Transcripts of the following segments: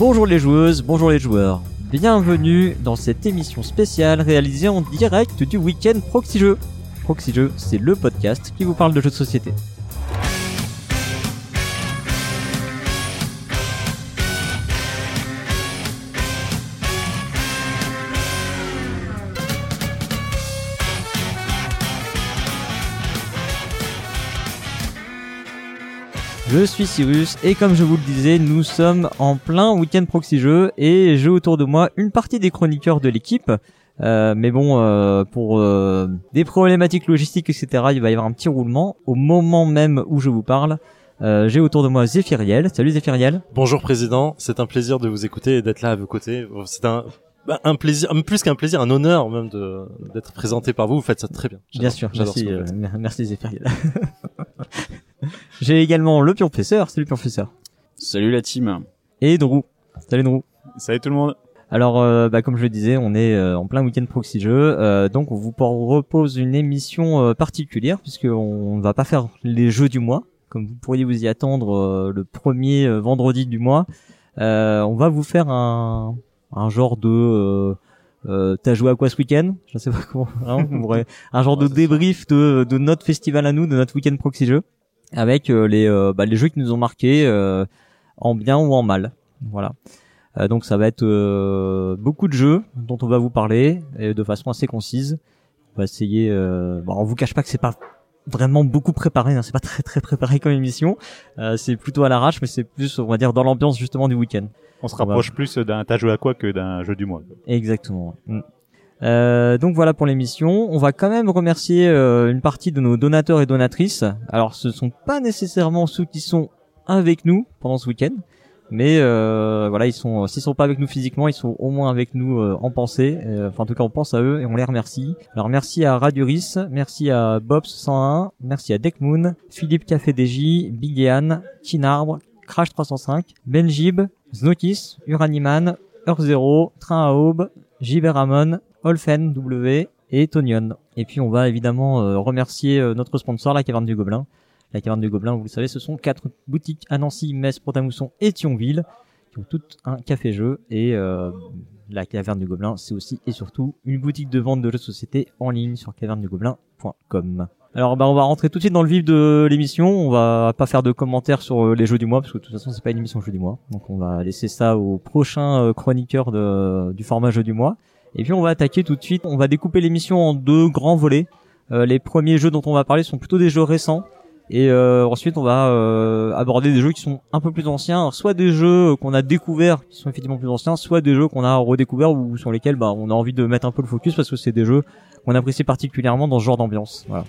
Bonjour les joueuses, bonjour les joueurs. Bienvenue dans cette émission spéciale réalisée en direct du week-end Proxy Jeux. C'est le podcast qui vous parle de jeux de société. Je suis Cyrus et comme je vous le disais, nous sommes en plein week-end proxy jeu et j'ai autour de moi une partie des chroniqueurs de l'équipe. Euh, mais bon, euh, pour euh, des problématiques logistiques, etc., il va y avoir un petit roulement. Au moment même où je vous parle, euh, j'ai autour de moi Zéphiriel. Salut Zéphiriel. Bonjour président, c'est un plaisir de vous écouter et d'être là à vos côtés. C'est un bah, un plaisir, plus qu'un plaisir, un honneur même de d'être présenté par vous. Vous faites ça très bien. Bien sûr, merci, euh, merci Zéphiriel. J'ai également le professeur. Salut professeur. Salut la team. Et Drou. Salut Drou. Salut tout le monde. Alors, euh, bah, comme je le disais, on est euh, en plein week-end proxy jeu, euh, donc on vous repose une émission particulière puisqu'on ne va pas faire les jeux du mois, comme vous pourriez vous y attendre le premier vendredi du mois. on va vous faire un, un genre de t'as joué à quoi ce week-end? Je sais pas comment. Hein, un genre de débrief de, de notre festival à nous, de notre week-end proxy jeu avec euh, les euh, bah, les jeux qui nous ont marqués euh, en bien ou en mal. Voilà. donc ça va être beaucoup de jeux dont on va vous parler et de façon assez concise. On va essayer. bon, on vous cache pas que c'est pas vraiment beaucoup préparé, hein, c'est pas très très préparé comme émission. c'est plutôt à l'arrache, mais c'est plus on va dire dans l'ambiance justement du week-end. On se rapproche plus d'un t'as joué à quoi que d'un jeu du mois. Exactement. Mm. Euh, donc voilà pour l'émission. On va quand même remercier euh, une partie de nos donateurs et donatrices. Alors ce sont pas nécessairement ceux qui sont avec nous pendant ce week-end, mais euh, voilà ils sont s'ils sont pas avec nous physiquement, ils sont au moins avec nous en pensée. enfin en tout cas on pense à eux et on les remercie. Alors merci à Raduris, merci à Bobs101, merci à Deckmoon, Philippe Café DJ, Bigean, Kinarbre, Crash 305, Benjib, Znokis, Uraniman, Heure Zero, Train à Aube, Giberamon, Olfen W et Tonion. Et puis on va évidemment euh, remercier euh, notre sponsor, la Caverne du Gobelin. La Caverne du Gobelin, vous le savez, ce sont quatre boutiques à Nancy, Metz, Pont-à-Mousson et Thionville qui ont toutes un café-jeu et euh, la Caverne du Gobelin, c'est aussi et surtout une boutique de vente de jeux de société en ligne sur cavernedugobelin.com. Alors bah on va rentrer tout de suite dans le vif de l'émission. On va pas faire de commentaires sur les jeux du mois parce que de toute façon c'est pas une émission jeu du mois. Donc on va laisser ça au prochain chroniqueur de, du format jeu du mois. Et puis on va attaquer tout de suite. On va découper l'émission en deux grands volets. Euh, les premiers jeux dont on va parler sont plutôt des jeux récents. Et euh, ensuite, on va euh, aborder des jeux qui sont un peu plus anciens, soit des jeux qu'on a découverts, qui sont effectivement plus anciens, soit des jeux qu'on a redécouverts ou sur lesquels bah, on a envie de mettre un peu le focus parce que c'est des jeux qu'on apprécie particulièrement dans ce genre d'ambiance. Voilà.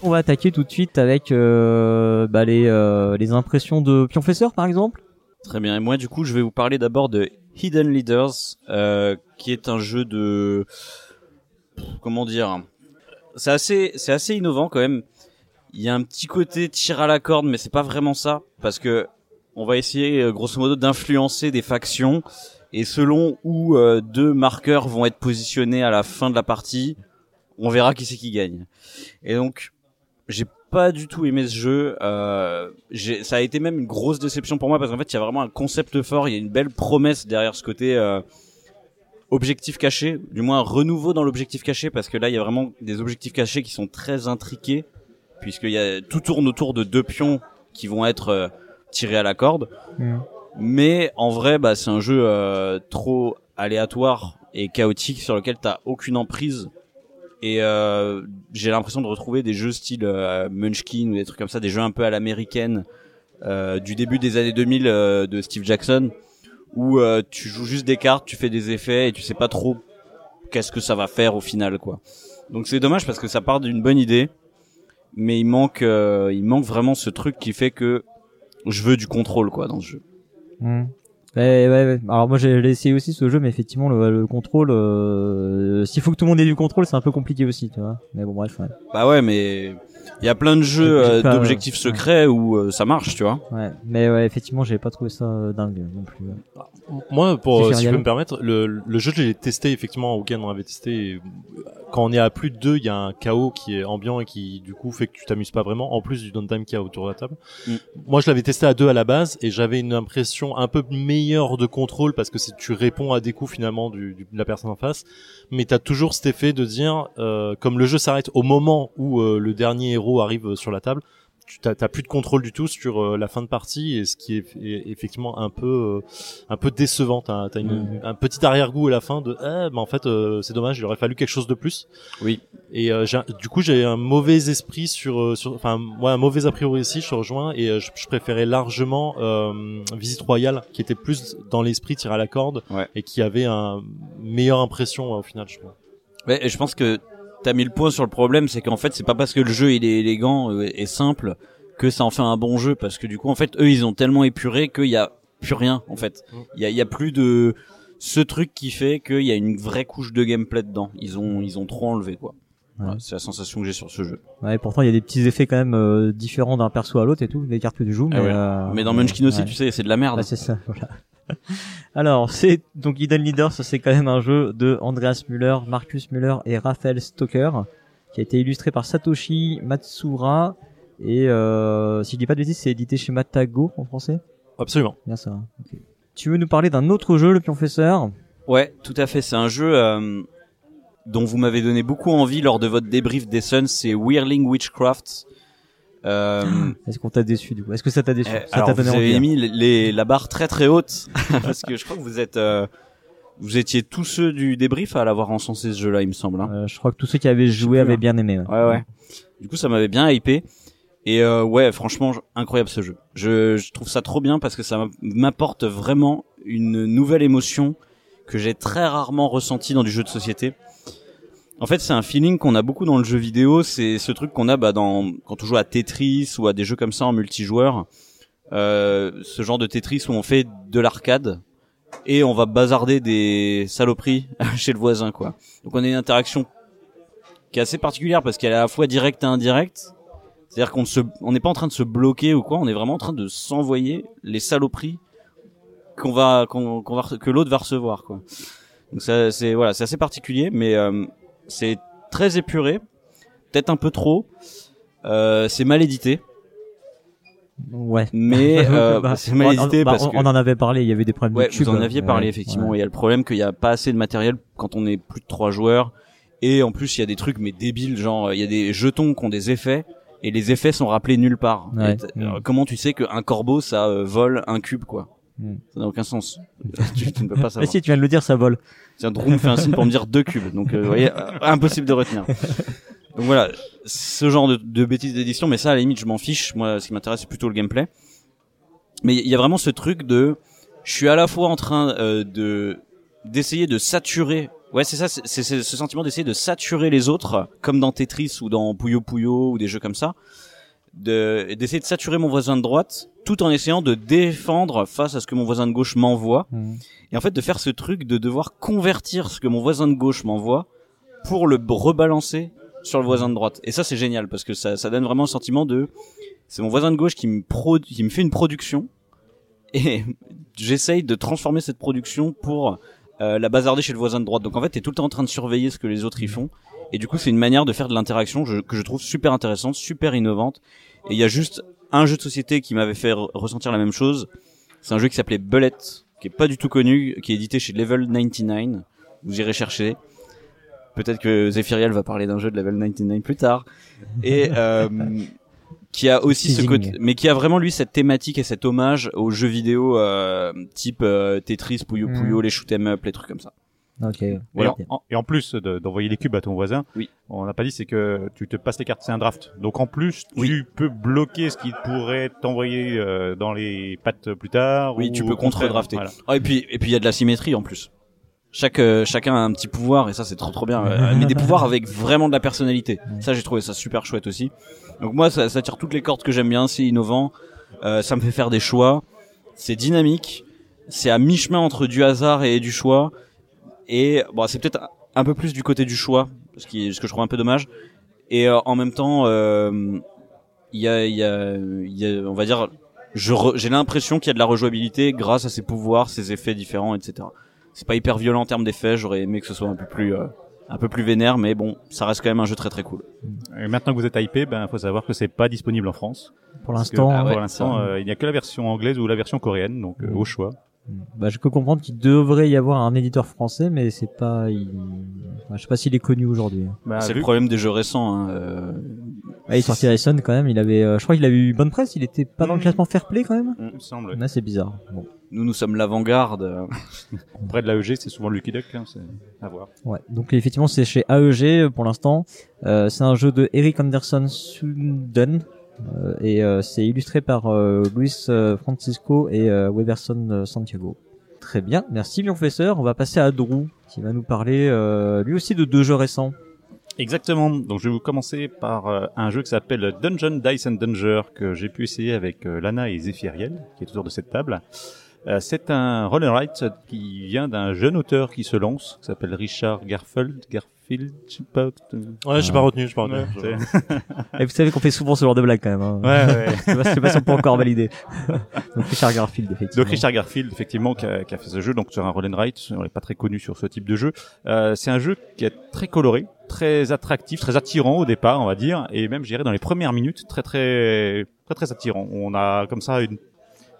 On va attaquer tout de suite avec euh, bah, les, euh, les impressions de Pionfesseur par exemple. Très bien. Et moi, du coup, je vais vous parler d'abord de Hidden Leaders, euh, qui est un jeu de comment dire. C'est assez, c'est assez innovant quand même. Il y a un petit côté tir à la corde, mais c'est pas vraiment ça, parce que on va essayer grosso modo d'influencer des factions, et selon où deux marqueurs vont être positionnés à la fin de la partie, on verra qui c'est qui gagne. Et donc, j'ai pas du tout aimé ce jeu. Euh, ça a été même une grosse déception pour moi parce qu'en fait, il y a vraiment un concept fort, il y a une belle promesse derrière ce côté euh, objectif caché, du moins un renouveau dans l'objectif caché parce que là, il y a vraiment des objectifs cachés qui sont très intriqués puisqu'il y a tout tourne autour de deux pions qui vont être euh, tirés à la corde. Mm. Mais en vrai, bah, c'est un jeu euh, trop aléatoire et chaotique sur lequel t'as aucune emprise et euh, j'ai l'impression de retrouver des jeux style euh, Munchkin ou des trucs comme ça, des jeux un peu à l'américaine euh, du début des années 2000 euh, de Steve Jackson, où euh, tu joues juste des cartes, tu fais des effets et tu sais pas trop qu'est-ce que ça va faire au final, quoi. Donc c'est dommage parce que ça part d'une bonne idée, mais il manque, il manque vraiment ce truc qui fait que je veux du contrôle, quoi, dans ce jeu. Mmh. Ouais, ouais, Alors moi j'ai essayé aussi ce jeu, mais effectivement le, contrôle, euh, s'il faut que tout le monde ait du contrôle, c'est un peu compliqué aussi, tu vois. Mais bon bref. Ouais. Bah ouais, mais il y a plein de jeux euh, d'objectifs secrets où euh, ça marche, tu vois. Ouais, mais ouais, effectivement, j'ai pas trouvé ça dingue non plus. Moi, pour si je peux me permettre, le, le jeu, je l'ai testé effectivement au week-end, on avait testé quand on est à plus de deux, il y a un chaos qui est ambiant et qui du coup fait que tu t'amuses pas vraiment. En plus du downtime qu'il y a autour de la table. Mm. Moi, je l'avais testé à deux à la base et j'avais une impression un peu meilleure de contrôle parce que tu réponds à des coups finalement du, du- de la personne en face, mais t'as toujours cet effet de dire euh, comme le jeu s'arrête au moment où euh, le dernier héros arrive euh, sur la table. Tu t'as, plus de contrôle du tout sur euh, la fin de partie et ce qui est, est effectivement un peu euh, un peu décevant. T'as, une- un petit arrière-goût à la fin de eh, bah en fait euh, c'est dommage, il aurait fallu quelque chose de plus. Oui. Et euh, du coup j'ai un mauvais esprit sur sur enfin ouais un mauvais a priori ici, je te rejoins et je, je préférais largement euh, Visite Royale qui était plus dans l'esprit tir à la corde Ouais. et qui avait un meilleure impression au final je. Ouais, et je pense que t'as mis le point sur le problème, c'est qu'en fait c'est pas parce que le jeu il est élégant euh, et simple que ça en fait un bon jeu, parce que du coup en fait eux ils ont tellement épuré qu'il y a plus rien en fait. Il y a, y a plus de ce truc qui fait qu'il y a une vraie couche de gameplay dedans. Ils ont ils ont trop enlevé quoi. Voilà, c'est la sensation que j'ai sur ce jeu. Ouais, pourtant il y a des petits effets quand même euh, différents d'un perso à l'autre et tout, des cartes que tu joues. Ah Mais, ouais. euh, Mais dans Munchkin aussi, ouais. tu sais, c'est de la merde. C'est ça, voilà. Alors, c'est donc Hidden Leaders, c'est quand même un jeu de Andreas Müller, Marcus Müller et Raphaël Stoker, qui a été illustré par Satoshi Matsura. Et euh, si je dis pas de bêtises, c'est édité chez Matago en français? Absolument. Bien ça. hein. Tu veux nous parler d'un autre jeu, le Pionfesseur Ouais, tout à fait. C'est un jeu euh, dont vous m'avez donné beaucoup envie lors de votre débrief des Suns. C'est Whirling Witchcraft. Euh, Est-ce qu'on t'a déçu du coup? Est-ce que ça t'a déçu? Eh, Ça alors t'a vous avez envie hein mis les, les- la barre très très haute parce que je crois que vous êtes euh, vous étiez tous ceux du débrief à l'avoir encensé ce jeu-là, il me semble. hein. Euh, Je crois que tous ceux qui avaient joué avaient hein. bien aimé. ouais. Ouais ouais. Du coup, ça m'avait bien hypé. Et euh, ouais, franchement, incroyable ce jeu. Je, je trouve ça trop bien parce que ça m'apporte vraiment une nouvelle émotion que j'ai très rarement ressentie dans du jeu de société. En fait, c'est un feeling qu'on a beaucoup dans le jeu vidéo. C'est ce truc qu'on a bah, dans quand on joue à Tetris ou à des jeux comme ça en multijoueur. Euh, ce genre de Tetris où on fait de l'arcade et on va bazarder des saloperies chez le voisin, quoi. Donc on a une interaction qui est assez particulière parce qu'elle est à la fois directe et indirecte. C'est-à-dire qu'on se, on n'est pas en train de se bloquer ou quoi, on est vraiment en train de s'envoyer les saloperies qu'on va, qu'on, va, que l'autre va recevoir, quoi. Donc ça, c'est voilà, c'est assez particulier, mais euh, c'est très épuré, peut-être un peu trop. Euh, c'est mal édité, Ouais. mais euh, Bah, c'est mal on- édité bah, parce on, que on en avait parlé, il y avait des problèmes Ouais, de vous en aviez parlé Ouais, effectivement. ouais. Il y a le problème qu'il n'y a pas assez de matériel quand on est plus de trois joueurs. Et en plus, il y a des trucs mais débiles, genre il y a des jetons qui ont des effets et les effets sont rappelés nulle part. Ouais. Et t- Mm. euh, comment tu sais qu'un corbeau ça euh, vole un cube quoi? Mm. Ça n'a aucun sens. tu, tu ne peux pas savoir. si, tu viens de le dire, ça vole. Tiens, Drew me fait un signe pour me dire deux cubes. Donc euh, vous voyez, euh, impossible de retenir. Donc voilà, ce genre de, de bêtises d'édition, mais ça à la limite je m'en fiche. Moi, ce qui m'intéresse c'est plutôt le gameplay. Mais il y a vraiment ce truc de, je suis à la fois en train euh, de d'essayer de saturer. Ouais, c'est ça, c'est ce sentiment d'essayer de saturer les autres, comme dans Tetris ou dans Puyo Puyo ou des jeux comme ça, de d'essayer de saturer mon voisin de droite, tout en essayant de défendre face à ce que mon voisin de gauche m'envoie. Et en fait, de faire ce truc de devoir convertir ce que mon voisin de gauche m'envoie pour le rebalancer sur le voisin de droite. Et ça, c'est génial parce que ça, ça donne vraiment un sentiment de, c'est mon voisin de gauche qui me pro, qui me fait une production et j'essaye de transformer cette production pour euh, la bazarder chez le voisin de droite. Donc en fait, t'es tout le temps en train de surveiller ce que les autres y font. Et du coup, c'est une manière de faire de l'interaction que je trouve super intéressante, super innovante. Et il y a juste un jeu de société qui m'avait fait re- ressentir la même chose. C'est un jeu qui s'appelait Bullet, qui est pas du tout connu, qui est édité chez Level 99. Vous irez chercher. Peut-être que Zephyriel va parler d'un jeu de Level 99 plus tard. Et euh, qui a aussi ce côté, mais qui a vraiment lui cette thématique et cet hommage aux jeux vidéo euh, type euh, Tetris, Puyo Puyo, Mm. les shoot 'em up, les trucs comme ça. Ok. Voilà. Et, en, et en plus de- d'envoyer les cubes à ton voisin, Oui. on n'a pas dit, c'est que tu te passes les cartes, c'est un draft. Donc en plus, tu Oui. peux bloquer ce qui pourrait t'envoyer euh, dans les pattes plus tard. Oui, ou tu peux contre-drafter. voilà. Ah, et puis et puis il y a de la symétrie en plus. Chaque euh, chacun a un petit pouvoir et ça c'est trop trop bien. Euh, mais des pouvoirs avec vraiment de la personnalité. Ça j'ai trouvé ça super chouette aussi. Donc moi ça, ça tire toutes les cordes que j'aime bien, c'est innovant, euh, ça me fait faire des choix, c'est dynamique, c'est à mi-chemin entre du hasard et du choix. Et bon c'est peut-être un- peu plus du côté du choix, ce qui ce que je trouve un peu dommage. Et euh, en même temps euh, il y a il y a il y a on va dire je re- j'ai l'impression qu'il y a de la rejouabilité grâce à ses pouvoirs, ses effets différents, etc. C'est pas hyper violent en termes d'effets. J'aurais aimé que ce soit un peu plus, euh, un peu plus vénère, mais bon, ça reste quand même un jeu très très cool. Et maintenant que vous êtes hypé, ben faut savoir que c'est pas disponible en France. Pour l'instant, Ah ouais, pour l'instant, euh, il n'y a que la version anglaise ou la version coréenne, donc euh, au choix. Bah, je peux comprendre qu'il devrait y avoir un éditeur français, mais c'est pas, il... enfin, je sais pas s'il est connu aujourd'hui. Bah, c'est le problème des jeux récents. Hein, euh, Ah, il est sorti quand même, il avait, euh, je crois qu'il avait eu bonne presse, il était pas dans le Mm. classement fair play quand même. il me semble. Là, c'est bizarre. Bon. nous, nous sommes l'avant-garde. Près de l'AEG, c'est souvent Lucky Duck, hein, c'est à voir. Ouais. Donc effectivement, c'est chez AEG euh, pour l'instant. Euh, c'est un jeu de Eric Anderson Sundon et euh, c'est illustré par euh, Luis euh, Francisco et euh, Weberson euh, Santiago. Très bien, merci Lion Professeur. On va passer à Drew qui va nous parler euh, lui aussi de deux jeux récents. Exactement. Donc je vais vous commencer par euh, un jeu qui s'appelle Dungeon Dice and Danger que j'ai pu essayer avec euh, Lana et Zephyriel, qui est autour de cette table. Euh, c'est un roll and write qui vient d'un jeune auteur qui se lance, qui s'appelle Richard Garfield. Garfield, je sais pas. Ouais, j'ai pas retenu, j'ai pas retenu. Et vous savez qu'on fait souvent ce genre de blague quand même. Hein. ouais, ouais. je sais pas, je sais pas si on peut encore valider. Donc Richard Garfield effectivement. Donc Richard Garfield, effectivement, qui a, qui a fait ce jeu, donc sur un roll and write, on n'est pas très connu sur ce type de jeu. Euh, c'est un jeu qui est très coloré, très attractif, très attirant au départ, on va dire, et même, je dirais, dans les premières minutes, très très très très attirant. On a comme ça une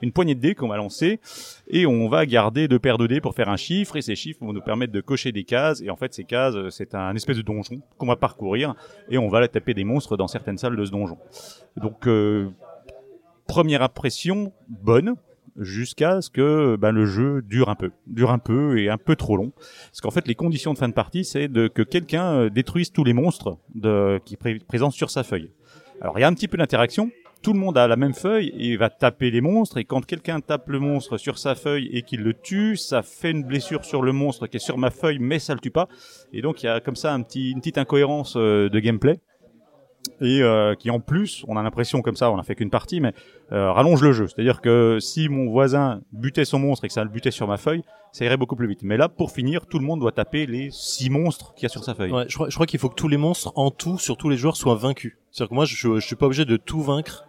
une poignée de dés qu'on va lancer et on va garder deux paires de dés pour faire un chiffre et ces chiffres vont nous permettre de cocher des cases et en fait ces cases euh, c'est un espèce de donjon qu'on va parcourir et on va aller taper des monstres dans certaines salles de ce donjon. Donc euh, première impression bonne jusqu'à ce que ben, le jeu dure un peu, dure un peu et un peu trop long. Parce qu'en fait, les conditions de fin de partie, c'est de que quelqu'un euh, détruise tous les monstres de, qui pré présentent sur sa feuille. Alors, il y a un petit peu d'interaction. Tout le monde a la même feuille et va taper les monstres. Et quand quelqu'un tape le monstre sur sa feuille et qu'il le tue, ça fait une blessure sur le monstre qui est sur ma feuille, mais ça le tue pas. Et donc, il y a comme ça un petit, une petite incohérence euh, de gameplay et euh, qui en plus, on a l'impression comme ça, on a fait qu'une partie, mais euh, rallonge le jeu. C'est-à-dire que si mon voisin butait son monstre et que ça le butait sur ma feuille, ça irait beaucoup plus vite. Mais là, pour finir, tout le monde doit taper les six monstres qu'il y a sur sa feuille. Ouais, je crois, crois qu'il faut que tous les monstres en tout, sur tous les joueurs, soient vaincus. C'est-à-dire que moi, je, je suis pas obligé de tout vaincre.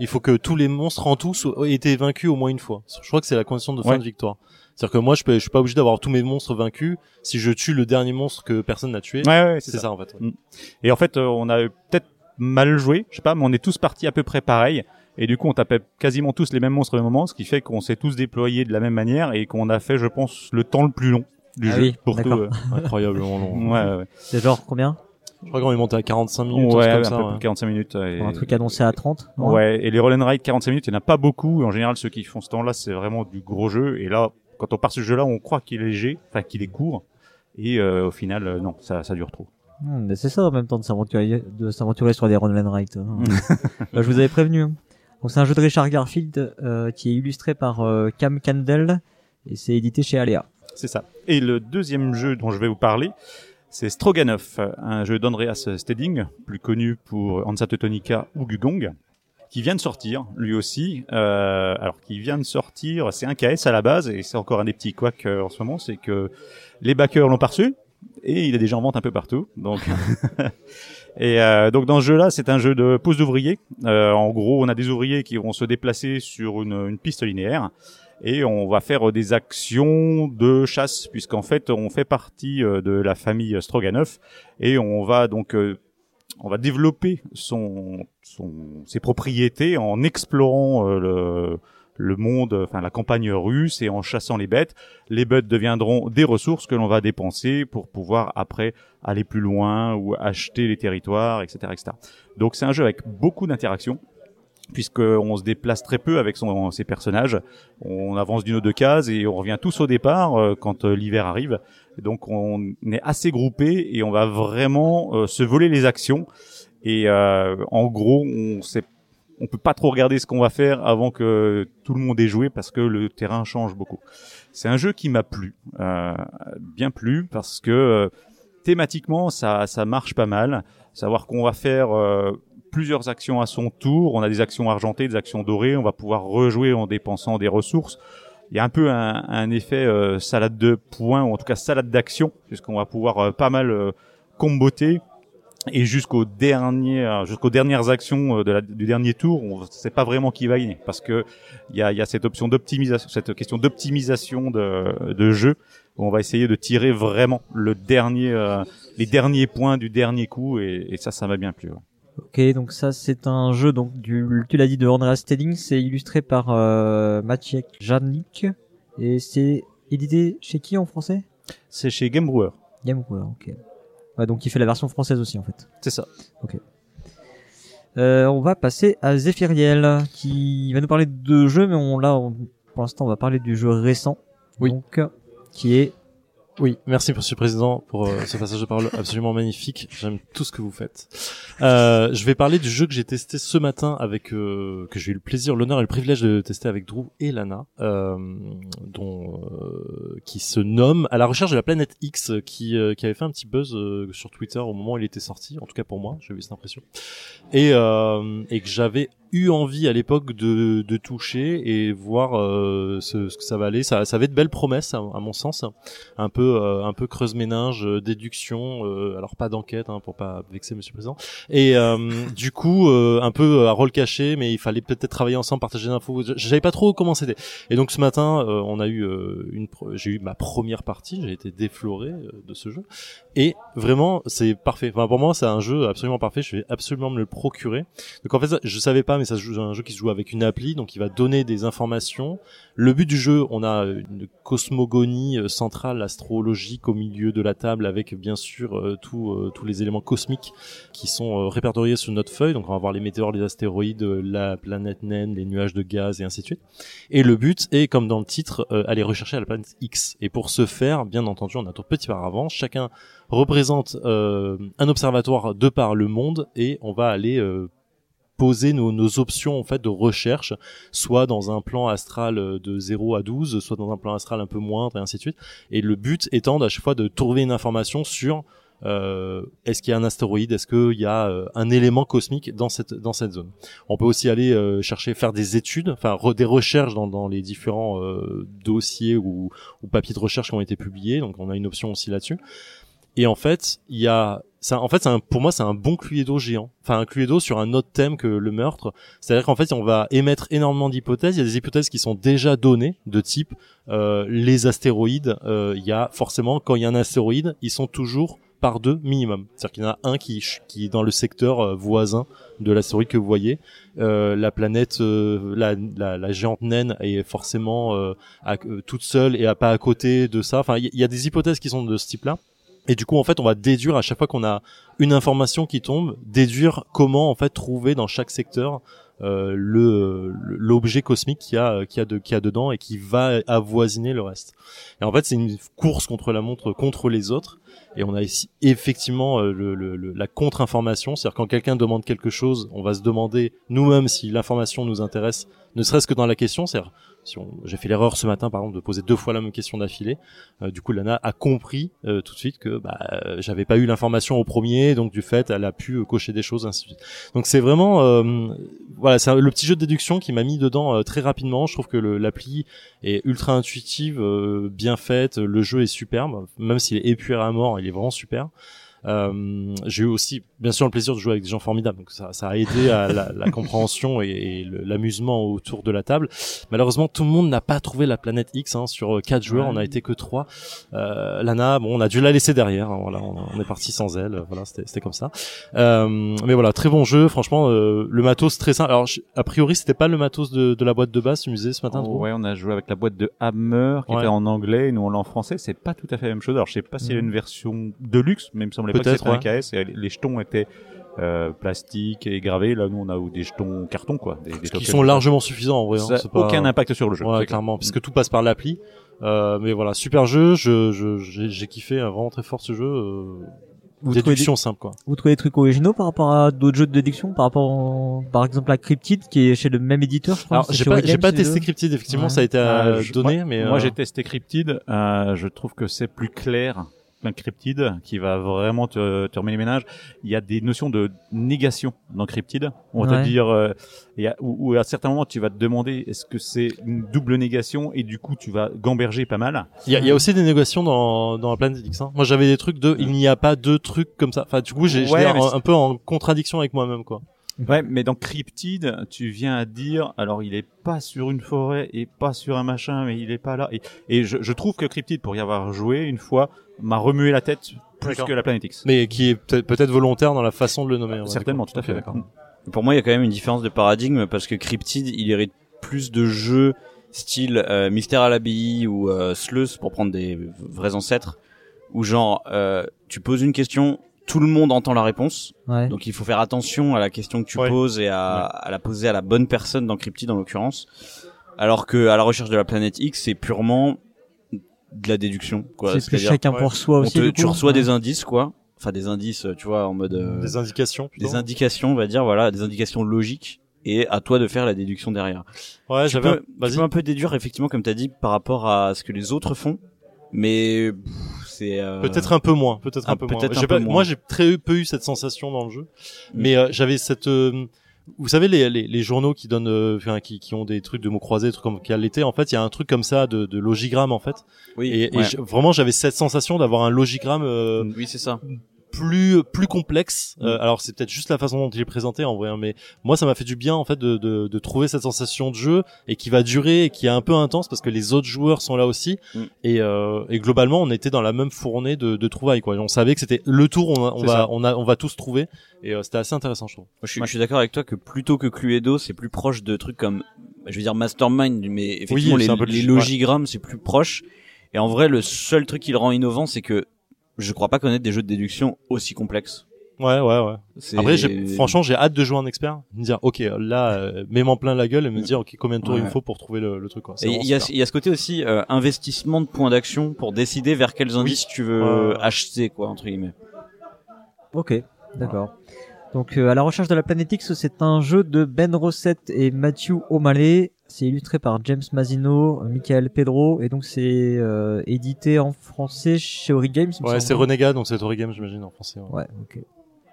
Il faut que tous les monstres en tout soient, aient été vaincus au moins une fois. Je crois que c'est la condition de fin Ouais. de victoire. C'est-à-dire que moi, je, peux, je suis pas obligé d'avoir tous mes monstres vaincus si je tue le dernier monstre que personne n'a tué. Ouais, ouais, c'est c'est ça. ça. en fait. ouais. Et en fait, euh, on a peut-être mal joué, je sais pas, mais on est tous partis à peu près pareil. Et du coup, on tapait quasiment tous les mêmes monstres au même moment, ce qui fait qu'on s'est tous déployés de la même manière et qu'on a fait, je pense, le temps le plus long du Ah jeu oui, pour tout. euh, Incroyablement long. Ouais, ouais. C'est genre combien? Je crois qu'on est monté à 45 minutes. Ouais, un peu ça, plus de ouais. 45 minutes. et- Un truc annoncé à 30 non? Ouais, et les roll and ride 45 minutes, il n'y en a pas beaucoup. En général, ceux qui font ce temps-là, c'est vraiment du gros jeu. Et là, quand on part ce jeu-là, on croit qu'il est léger, enfin qu'il est court. Et euh, au final, euh, non, ça, ça dure trop. Hmm, mais c'est ça en même temps de s'aventurer, de s'aventurer sur des and write. hein. Bah, je vous avais prévenu. hein. Donc c'est un jeu de Richard Garfield euh, qui est illustré par euh, Cam Candle et c'est édité chez Alea. C'est ça. Et le deuxième jeu dont je vais vous parler, c'est Stroganoff, un jeu d'Andreas Steding, plus connu pour Hansa Teutonica ou Gugong, qui vient de sortir, lui aussi. Euh, alors, qui vient de sortir, c'est un KS à la base, et c'est encore un des petits couacs euh, en ce moment, c'est que les backers l'ont pas reçu, et il est déjà en vente un peu partout. Donc, et euh, donc dans ce jeu-là, c'est un jeu de pose d'ouvriers. Euh, en gros, on a des ouvriers qui vont se déplacer sur une, une piste linéaire et on va faire des actions de chasse puisqu'en fait on fait partie euh, de la famille Stroganoff et on va donc euh, on va développer son, son ses propriétés en explorant euh, le le monde, enfin la campagne russe et en chassant les bêtes, les bêtes deviendront des ressources que l'on va dépenser pour pouvoir après aller plus loin ou acheter les territoires, etc., etc. Donc c'est un jeu avec beaucoup d'interactions puisqu'on se déplace très peu avec son, ses personnages. On avance d'une ou deux cases et on revient tous au départ euh, quand euh, l'hiver arrive. Donc on est assez groupé et on va vraiment euh, se voler les actions. Et en gros, on sait, on peut pas trop regarder ce qu'on va faire avant que tout le monde ait joué parce que le terrain change beaucoup. C'est un jeu qui m'a plu, bien plu parce que thématiquement ça ça marche pas mal. Savoir qu'on va faire plusieurs actions à son tour. On a des actions argentées, des actions dorées. On va pouvoir rejouer en dépensant des ressources. Il y a un peu un, un effet euh, salade de points, ou en tout cas salade d'action, puisqu'on va pouvoir euh, pas mal euh, comboter. Et jusqu'aux dernières, jusqu'aux dernières actions euh, de la, du dernier tour, on ne sait pas vraiment qui va gagner, parce que il y a, y a cette option d'optimisation, cette question d'optimisation de, de jeu où on va essayer de tirer vraiment le dernier, euh, les derniers points du dernier coup, et, et ça, ça m'a bien plu. Ok, donc ça c'est un jeu donc du, tu l'as dit de Andreas Steding, c'est illustré par euh, Maciek Janik et c'est édité chez qui en français? C'est chez Game Brewer. Game Brewer, ok. Ouais, donc il fait la version française aussi en fait. C'est ça. Euh, on va passer à Zephyriel qui va nous parler de jeux, mais on là on- pour l'instant on va parler du jeu récent. Oui. Donc qui est Oui, merci Monsieur le Président pour euh, ce passage de parole absolument magnifique. J'aime tout ce que vous faites. Euh, je vais parler du jeu que j'ai testé ce matin avec euh, que j'ai eu le plaisir, l'honneur et le privilège de tester avec Drew et Lana, euh, dont euh, qui se nomme à la recherche de la planète X, qui qui avait fait un petit buzz sur Twitter au moment où il était sorti. En tout cas pour moi, j'ai eu cette impression et et que j'avais eu envie à l'époque de, de toucher et voir euh, ce, ce que ça va aller. Ça, ça avait de belles promesses à, mon sens, un peu euh, un peu creuse ménage, euh, déduction. euh, alors pas d'enquête hein, pour pas vexer Monsieur le Président. Et euh, du coup euh, un peu à rôle caché, mais il fallait peut-être travailler ensemble, partager des infos. Je- Je savais pas trop comment c'était. Et donc ce matin, on a eu une, j'ai eu ma première partie. J'ai été défloré de ce jeu. Et vraiment, c'est parfait. Enfin, pour moi, c'est un jeu absolument parfait. Je vais absolument me le procurer. Donc en fait, je savais pas, mais ça se joue un jeu qui se joue avec une appli, donc il va donner des informations. Le but du jeu, on a une cosmogonie euh, centrale astrologique au milieu de la table, avec bien sûr euh, euh, tous les éléments cosmiques qui sont répertoriés sur notre feuille. Donc on va voir les météores, les astéroïdes, la planète naine, les nuages de gaz et ainsi de suite. Et le but est, comme dans le titre, aller rechercher la planète X. Et pour ce faire, bien entendu, on a tout petit paravent. Chacun représente un observatoire de par le monde et on va aller poser nos, nos options en fait de recherche soit dans un plan astral euh, de 0 à 12 soit dans un plan astral un peu moindre et ainsi de suite. Et le but étant à chaque fois de trouver une information sur euh, est-ce qu'il y a un astéroïde est-ce qu'il y a euh, un élément cosmique dans cette dans cette zone. On peut aussi aller euh, chercher faire des études enfin re- des recherches dans, dans les différents euh, dossiers ou, ou papiers de recherche qui ont été publiés. Donc on a une option aussi là-dessus. Et en fait, il y a ça en fait un, pour moi c'est un bon Cluedo géant. Enfin un Cluedo sur un autre thème que le meurtre. C'est-à-dire qu'en fait, on va émettre énormément d'hypothèses, il y a des hypothèses qui sont déjà données de type euh, les astéroïdes, euh, il y a forcément quand il y a un astéroïde, ils sont toujours par deux minimum. C'est-à-dire qu'il y en a un qui qui est dans le secteur euh, voisin de l'astéroïde que vous voyez. Euh, la planète, euh, la, la, la géante naine est forcément euh, euh, toute seule et pas à côté de ça. Enfin, il y, il y a des hypothèses qui sont de ce type-là. Et du coup, en fait, on va déduire à chaque fois qu'on a une information qui tombe, déduire comment en fait trouver dans chaque secteur euh, le l'objet cosmique qui a qui a de qui a dedans et qui va avoisiner le reste. Et en fait, c'est une course contre la montre contre les autres. Et on a ici effectivement euh, le, le- le- la contre-information, c'est-à-dire quand quelqu'un demande quelque chose, on va se demander nous-mêmes si l'information nous intéresse, ne serait-ce que dans la question. C'est-à-dire, si on- j'ai fait l'erreur ce matin, par exemple, de poser deux fois la même question d'affilée. Euh, du coup, Lana a compris euh, tout de suite que bah, euh, j'avais pas eu l'information au premier, donc du fait, elle a pu euh, cocher des choses, ainsi de suite. Donc c'est vraiment, euh, voilà, c'est le petit jeu de déduction qui m'a mis dedans très rapidement. Je trouve que l'appli est ultra intuitive, bien faite, le jeu est superbe, même s'il est épuré à mort, il est vraiment super. Euh, j'ai eu aussi bien sûr le plaisir de jouer avec des gens formidables donc ça, ça a aidé à la, la compréhension et, et l'amusement autour de la table malheureusement tout le monde n'a pas trouvé la planète X hein. sur euh, quatre joueurs on a été que trois euh, Lana bon on a dû la laisser derrière hein. voilà on, on est parti sans elle euh, voilà c'était c'était comme ça euh, mais voilà très bon jeu franchement euh, le matos très simple alors je- a priori c'était pas le matos de, de la boîte de base me disais ce matin Oh, ouais, on a joué avec la boîte de Hammer qui Ouais. était en anglais et nous on l'a en français. C'est pas tout à fait la même chose. Alors je sais pas s'il y a Mhm. une version de luxe, mais il me semblait pas que Peut-être, c'était un KS. Et les jetons étaient euh, plastiques et gravés. Là, nous on a des jetons carton quoi. Des, des qui sont largement suffisants en vrai hein. Ça pas- aucun impact sur le jeu. Ouais, clairement, puisque tout passe par l'appli. Euh, mais voilà, super jeu. Je, je, j'ai, j'ai kiffé euh, vraiment très fort ce jeu. Euh, vous trouvez, des, déduction simple, quoi. vous trouvez des trucs originaux par rapport à d'autres jeux de déduction, par rapport au- par exemple à Cryptid qui est chez le même éditeur, je crois. Alors, j'ai pas, j'ai testé Cryptid. Effectivement, Ouais. ça a été euh, Euh, je- donné, moi, mais moi j'ai testé Cryptid. Euh, je trouve que c'est plus clair qu'un Cryptid qui va vraiment te, te remettre les ménages. Il y a des notions de négation dans Cryptid. On va Ouais. te dire, euh, il y a, où, où à certains moments tu vas te demander est-ce que c'est une double négation et du coup tu vas gamberger pas mal? il y a, il y a aussi des négociations dans, dans la planète X. Hein. Moi, j'avais des trucs de, il n'y a pas deux trucs comme ça. Enfin, du coup, j'ai, Ouais, un, un peu en contradiction avec moi-même, quoi. Ouais, mais dans Cryptid, tu viens à dire, alors il est pas sur une forêt et pas sur un machin, mais il est pas là. Et, et je, je trouve que Cryptid, pour y avoir joué une fois, m'a remué la tête plus que la Planet X. Mais qui est peut-être volontaire dans la façon de le nommer. ouais, Certainement, tout à fait d'accord. Pour moi, il y a quand même une différence de paradigme parce que Cryptid, il hérite plus de jeux style euh, Mystère à l'abbaye ou euh, Sleuth pour prendre des vrais ancêtres, où genre euh, tu poses une question, tout le monde entend la réponse, Ouais. donc il faut faire attention à la question que tu Ouais. poses et à, à la poser à la bonne personne dans Cryptid en l'occurrence, alors que à la recherche de la planète X, c'est purement de la déduction. quoi. c'est plus chacun pour soi aussi. te- tu reçois Ouais. des indices quoi, enfin des indices, tu vois, en mode euh, Des indications. plutôt. des indications, on va dire, voilà, des indications logiques, et à toi de faire la déduction derrière. Ouais, tu, j'avais. peux, tu Vas-y. peux un peu déduire, effectivement, comme tu as dit, par rapport à ce que les autres font, mais pff, c'est... euh, Peut-être un peu moins, peut-être un- un, peu moins. peut-être un J'ai peu pas- moins. Moi, j'ai très peu eu cette sensation dans le jeu, Mm. mais euh, j'avais cette. euh, vous savez les, les, les journaux qui donnent, euh, enfin, qui, qui ont des trucs de mots croisés, des trucs comme qui a l'été. En fait, il y a un truc comme ça de, de logigramme en fait. Oui, Et, et ouais. vraiment, j'avais cette sensation d'avoir un logigramme euh, oui, c'est ça. Plus plus complexe. Mm. Euh, alors c'est peut-être juste la façon dont il est présenté en vrai, hein, mais moi ça m'a fait du bien en fait de, de, de trouver cette sensation de jeu et qui va durer et qui est un peu intense parce que les autres joueurs sont là aussi Mm. et, euh, et globalement on était dans la même fournée de, de trouvailles quoi. Et on savait que c'était le tour, on, a- on va ça. on a on va tous trouver et euh, c'était assez intéressant je trouve. Moi, je suis, je suis d'accord avec toi que plutôt que Cluedo, c'est plus proche de trucs comme, je veux dire, Mastermind, mais effectivement, Oui, les, logigrammes, c'est plus proche. Et en vrai, le seul truc qui le rend innovant, c'est que je crois pas connaître des jeux de déduction aussi complexes. Ouais ouais ouais. Après j'ai franchement j'ai hâte de jouer en expert, me dire ok là euh, mets-moi plein la gueule et me dire ok combien de tours il me faut pour trouver le, le truc quoi. Et il y, a, y ce côté aussi euh, investissement de points d'action pour décider vers quels indices tu veux acheter quoi entre guillemets. Ok, d'accord. Donc euh, à la recherche de la planète X, c'est un jeu de Ben Rossett et Matthew O'Malley. C'est illustré par James Mazino, Michael Pedro, et donc c'est euh, édité en français chez Origames. il me Ouais c'est Renegade donc c'est Origame j'imagine en français. ouais. Ouais, ok.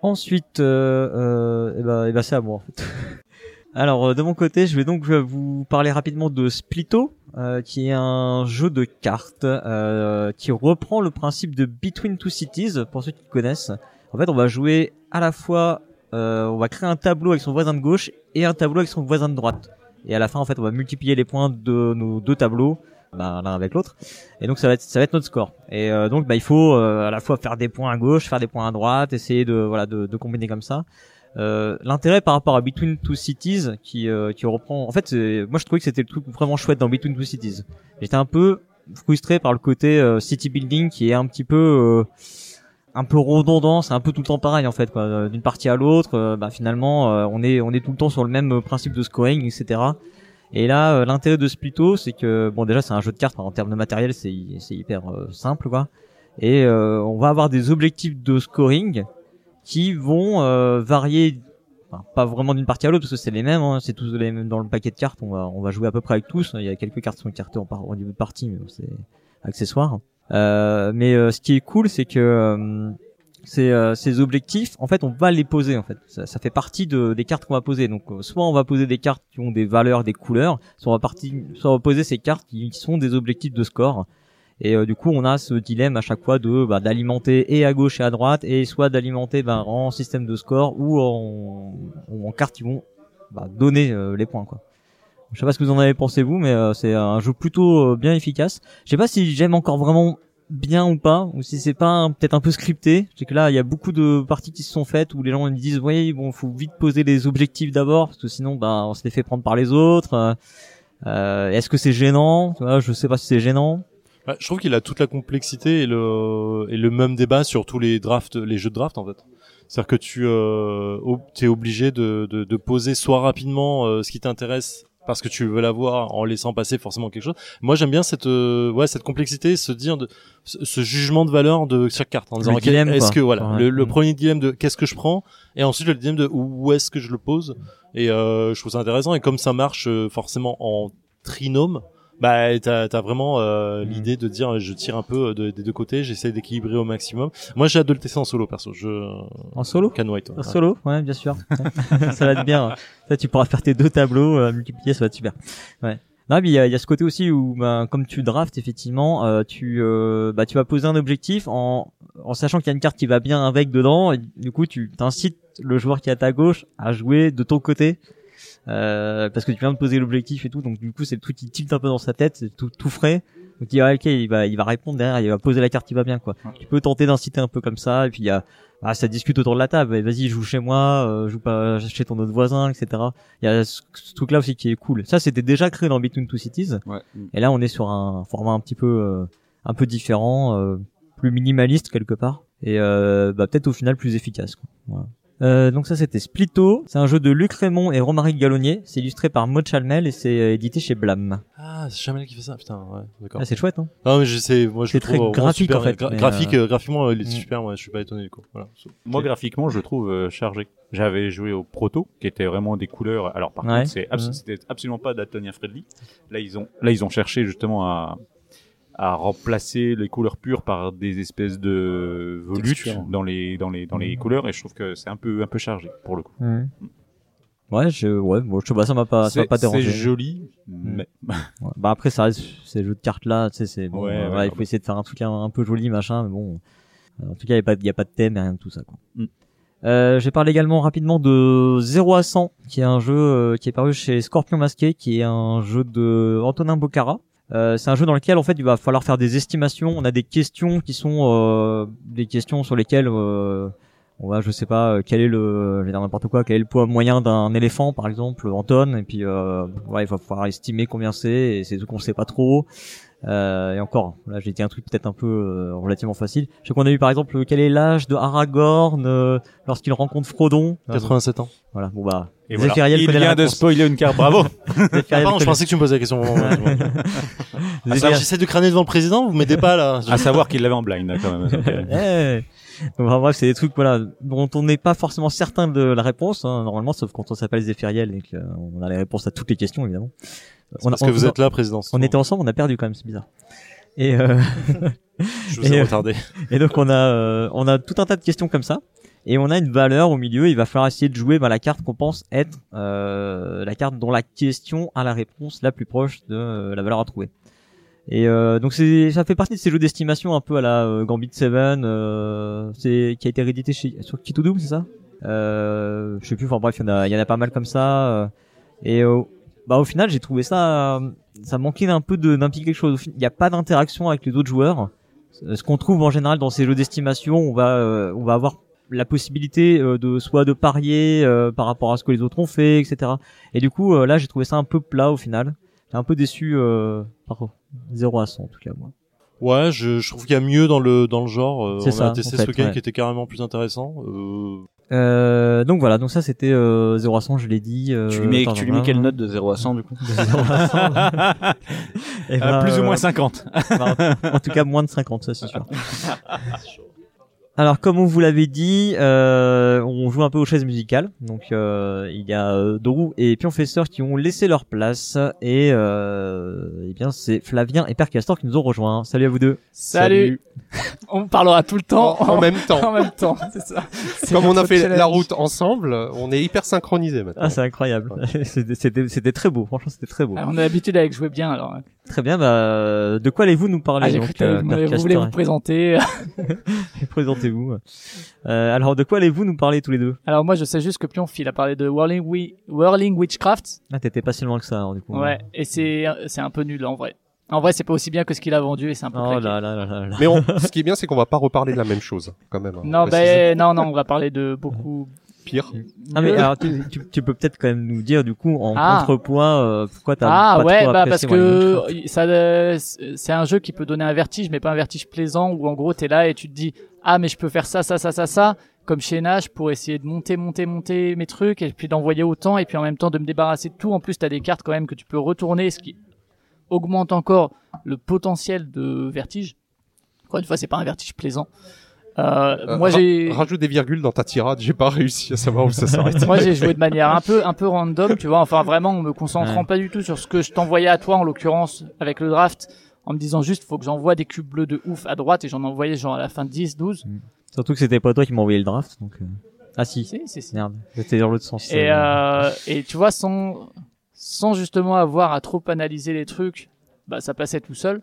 Ensuite, euh, euh, eh ben, eh ben, c'est à moi en fait. Alors euh, de mon côté, je vais donc vous parler rapidement de Splito, euh, qui est un jeu de cartes euh, qui reprend le principe de Between Two Cities. Pour ceux qui connaissent, en fait, on va jouer à la fois, euh, on va créer un tableau avec son voisin de gauche et un tableau avec son voisin de droite. Et à la fin, en fait, on va multiplier les points de nos deux tableaux, bah, l'un avec l'autre. Et donc ça va être, ça va être notre score. Et euh, donc, bah, il faut euh, à la fois faire des points à gauche, faire des points à droite, essayer de voilà de, de combiner comme ça. Euh, L'intérêt par rapport à Between Two Cities, qui euh, qui reprend, en fait, moi je trouvais que c'était le truc vraiment chouette dans Between Two Cities. J'étais un peu frustré par le côté euh, city building qui est un petit peu euh, un peu redondant, c'est un peu tout le temps pareil en fait quoi. Euh, D'une partie à l'autre, euh, bah, finalement euh, on est on est tout le temps sur le même principe de scoring, etc. Et là, l'intérêt de Splito, c'est que bon déjà c'est un jeu de cartes en termes de matériel, c'est c'est hyper simple quoi. Et on va avoir des objectifs de scoring qui vont varier, pas vraiment d'une partie à l'autre parce que c'est les mêmes, hein, c'est tous les mêmes dans le paquet de cartes. On va on va jouer à peu près avec tous. Il y a quelques cartes qui sont écartées en par, niveau de partie, mais c'est accessoire. Euh, mais euh, ce qui est cool, c'est que euh, ces, euh, ces objectifs, en fait, on va les poser. En fait, ça, ça fait partie de, des cartes qu'on va poser. Donc, euh, soit on va poser des cartes qui ont des valeurs, des couleurs, soit on va partir, soit on va poser ces cartes qui, sont des objectifs de score. Et euh, du coup, on a ce dilemme à chaque fois de bah, d'alimenter et à gauche et à droite, et soit d'alimenter bah, en système de score ou en, en cartes qui vont bah, donner les points. Quoi. Je sais pas ce que vous en avez pensé vous, mais euh, c'est un jeu plutôt euh, bien efficace. Je sais pas si j'aime encore vraiment bien ou pas, ou si c'est pas peut-être un peu scripté. C'est que là, il y a beaucoup de parties qui se sont faites où les gens ils disent, oui, bon, faut vite poser les objectifs d'abord, parce que sinon, bah, on se les fait prendre par les autres. Euh, euh, Est-ce que c'est gênant? Tu vois, Je sais pas si c'est gênant. Ouais, je trouve qu'il a toute la complexité et le et le même débat sur tous les drafts, les jeux de draft en fait. C'est-à-dire que tu euh, es obligé de, de, de poser soit rapidement euh, ce qui t'intéresse parce que tu veux l'avoir en laissant passer forcément quelque chose. Moi j'aime bien cette euh, ouais cette complexité, se dire de ce, ce jugement de valeur de chaque carte en disant est-ce que voilà Ouais. le, le Mm. premier dilemme de qu'est-ce que je prends et ensuite le dilemme de où est-ce que je le pose et euh, je trouve ça intéressant et comme ça marche euh, forcément en trinôme bah t'as as vraiment euh, Mhm. l'idée de dire je tire un peu de- des deux côtés j'essaie d'équilibrer au maximum moi j'ai hâte de le tester en solo perso je En solo can ouais. En solo, ouais, bien sûr. ça va être bien. Ça, tu pourras faire tes deux tableaux, euh, multiplier, ça va être super. Ouais. Non, mais il y a, y a ce côté aussi où, ben, comme tu drafts, effectivement, euh, tu, euh, bah, tu vas poser un objectif en, en sachant qu'il y a une carte qui va bien avec dedans, et du coup, tu t'incites le joueur qui est à ta gauche à jouer de ton côté. Euh, parce que tu viens de poser l'objectif et tout, donc du coup c'est le truc qui tilte un peu dans sa tête, c'est tout, tout frais. Donc il, ok, il va, il va répondre derrière, il va poser la carte qui va bien quoi. Tu peux tenter d'inciter un peu comme ça, et puis il y a, ah, ça discute autour de la table. Vas-y, joue chez moi, euh, joue pas chez ton autre voisin, etc. Il y a ce, ce truc-là aussi qui est cool. Ça, c'était déjà créé dans Between Two Cities, Ouais. et là on est sur un format un petit peu, euh, un peu différent, euh, plus minimaliste quelque part, et euh, bah, peut-être au final plus efficace. Quoi. Voilà. Euh, donc ça c'était Splitto, c'est un jeu de Luc Raymond et Romaric Gallonnier, c'est illustré par Maud Chalmel et c'est euh, édité chez Blam. Ah, c'est Chamel qui fait ça, putain, ouais, d'accord. Ah, c'est chouette hein Non, mais je sais, moi je le trouve très graphique, super, en fait, gra- graphique, euh, graphiquement, il est mm. super, moi je suis pas étonné du coup. Voilà. Moi, graphiquement, je le trouve euh, chargé. J'avais joué au proto, qui était vraiment des couleurs. Alors, par Ouais. contre, c'est abs- c'était absolument pas d'Atonia Friendly. Là, ils ont, là, ils ont cherché justement à, à remplacer les couleurs pures par des espèces de volutes dans les, dans les, dans les Mhm. couleurs. Et je trouve que c'est un peu, un peu chargé pour le coup. Ouais, je, ouais, bon, je sais pas, ça m'a pas, ça m'a C'est pas c'est dérangé. joli, mais Ouais. Bah après, ça reste ces jeux de cartes là, tu sais, c'est bon, Ouais, euh, ouais, voilà, il faut essayer de faire un truc un, un peu joli, machin, mais bon. euh, En tout cas, il y a pas, il y a pas de thème et rien de tout ça, quoi. Mm. Euh, j'ai parlé également rapidement de 0 à 100, qui est un jeu euh, qui est paru chez Scorpion Masqué, qui est un jeu de Antonin Bocara. Euh, c'est un jeu dans lequel en fait il va falloir faire des estimations. On a des questions qui sont euh, des questions sur lesquelles euh, on va, je sais pas, euh, quel est le, je vais dire n'importe quoi, quel est le poids moyen d'un éléphant par exemple en tonnes, et puis euh, ouais, il va falloir estimer combien c'est, et c'est tout qu'on sait pas trop. Euh, et encore, là j'ai dit un truc peut-être un peu euh, relativement facile. Je sais qu'on a eu par exemple quel est l'âge de Aragorn euh, lorsqu'il rencontre Frodon? 87 ans. Voilà, bon bah, et voilà. Il vient de spoiler une carte. Bravo. Ah, pardon, je pensais que tu me posais la question. Ah, J'essaie de crâner devant le président, vous m'aidez pas là. à savoir qu'il l'avait en blind, là, quand même. Donc, euh, Eh. Donc, enfin, bref, c'est des trucs voilà dont on n'est pas forcément certain de la réponse hein, normalement, sauf quand on s'appelle Zéphiriel et qu'on a les réponses à toutes les questions évidemment. Parce que vous êtes là, président. on était ensemble, on a perdu quand même, c'est bizarre. Et euh, Je vous ai et, euh, retardé. et donc on a euh, on a tout un tas de questions comme ça et on a une valeur au milieu. Il va falloir essayer de jouer bah, la carte qu'on pense être euh, la carte dont la question a la réponse la plus proche de euh, la valeur à trouver. Et euh, donc c'est ça fait partie de ces jeux d'estimation un peu à la euh, Gambit 7 euh, c'est qui a été réédité chez sur Kitodoom, c'est ça? Euh, je sais plus enfin bref, il y en a il y en a pas mal comme ça euh, et euh, bah au final, j'ai trouvé ça ça manquait un peu de d'impliquer quelque chose. Il n'y a pas d'interaction avec les autres joueurs. Ce qu'on trouve en général dans ces jeux d'estimation, on va euh, on va avoir la possibilité euh, de soit de parier euh, par rapport à ce que les autres ont fait, etc. Et du coup, euh, là, j'ai trouvé ça un peu plat au final. J'ai un peu déçu euh, par 0 à 100 en tout cas moi. Ouais, je, je trouve qu'il y a mieux dans le dans le genre. Euh, C'est on ça, a testé en fait, ce week-end ouais. qui était carrément plus intéressant. Euh, Euh, donc voilà, donc ça c'était euh, 0 à 100, je l'ai dit. Euh, tu lui mets, attends, tu lui mets quelle note de 0 à 100 du coup? De 0 à 100. Eh euh, ben, plus ou euh, moins 50. Bah, en tout cas, moins de 50, ça c'est sûr. Alors, comme on vous l'avait dit, euh, on joue un peu aux chaises musicales. Donc, euh, il y a euh, Dorou et Pionfesseur qui ont laissé leur place. Et, euh, eh bien, c'est Flavien et Père Castor qui nous ont rejoints. Salut à vous deux. Salut. On parlera tout le temps en, en même temps. en même temps, c'est ça. C'est Comme on a fait challenge. la route ensemble, on est hyper synchronisés maintenant. Ah, c'est incroyable. C'était- C'était c'était très beau. Franchement, c'était très beau. Alors, on a l'habitude avec jouer bien alors. Très bien. Bah, de quoi allez-vous nous parler Ah, donc, que euh, vous, voulez vous présenter? Présentez-vous. Euh, alors, de quoi allez-vous nous parler tous les deux? Alors moi je sais juste que Pionf il a parlé de Whirling, Wi- Whirling Witchcraft. Ah, t'étais pas si loin que ça, alors, du coup. Ouais. Et c'est c'est un peu nul en vrai. En vrai c'est pas aussi bien que ce qu'il a vendu et c'est un peu Oh là là là là là. Mais on, ce qui est bien, c'est qu'on va pas reparler de la même chose, quand même. hein, Non ben non non on va parler de beaucoup pire. Ah mais alors tu, tu, tu peux peut-être quand même nous dire du coup en Ah. contrepoint euh, pourquoi t'as Ah pas ouais trop bah apprécié parce que ça euh, c'est un jeu qui peut donner un vertige mais pas un vertige plaisant où en gros t'es là et tu te dis ah mais je peux faire ça ça ça ça ça comme chez Nash pour essayer de monter monter monter mes trucs et puis d'envoyer autant et puis en même temps de me débarrasser de tout. En plus t'as des cartes quand même que tu peux retourner ce qui augmente encore le potentiel de vertige. Encore une fois c'est pas un vertige plaisant euh, Euh, moi ra- j'ai Rajoute des virgules dans ta tirade, j'ai pas réussi à savoir où ça s'arrête. moi j'ai joué de manière un peu un peu random tu vois enfin vraiment en me concentrant Ouais. pas du tout sur ce que je t'envoyais à toi en l'occurrence avec le draft en me disant juste faut que j'envoie des cubes bleus de ouf à droite et j'en envoyais genre à la fin de 10 12 Surtout que c'était pas toi qui envoyé le draft donc euh... ah si si si si merde c'était dans l'autre sens. et euh, et tu vois sans sans justement avoir à trop analyser les trucs bah ça passait tout seul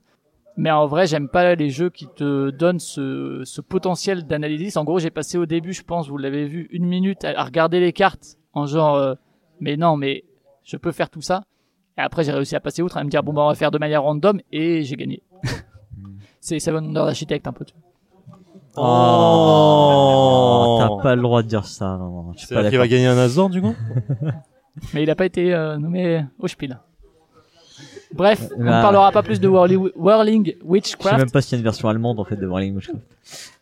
Mais en vrai, j'aime pas les jeux qui te donnent ce, ce potentiel d'analyse. En gros, j'ai passé au début, je pense, vous l'avez vu, une minute à, à regarder les cartes en genre, euh, mais non, mais je peux faire tout ça. Et après, j'ai réussi à passer outre, à me dire, bon, bah, on va faire de manière random, et j'ai gagné. C'est Seven Wonders Architect, un peu. tu vois. Oh. T'as pas le droit de dire ça. Non, non, qu'il d'accord. va gagner un Azor du coup Mais il a pas été euh, nommé au Spiel. Bref, on ne Bah. parlera pas plus de Whirling, Whirling Je sais Witchcraft. même pas s'il y a une version allemande en fait de Whirling Witchcraft.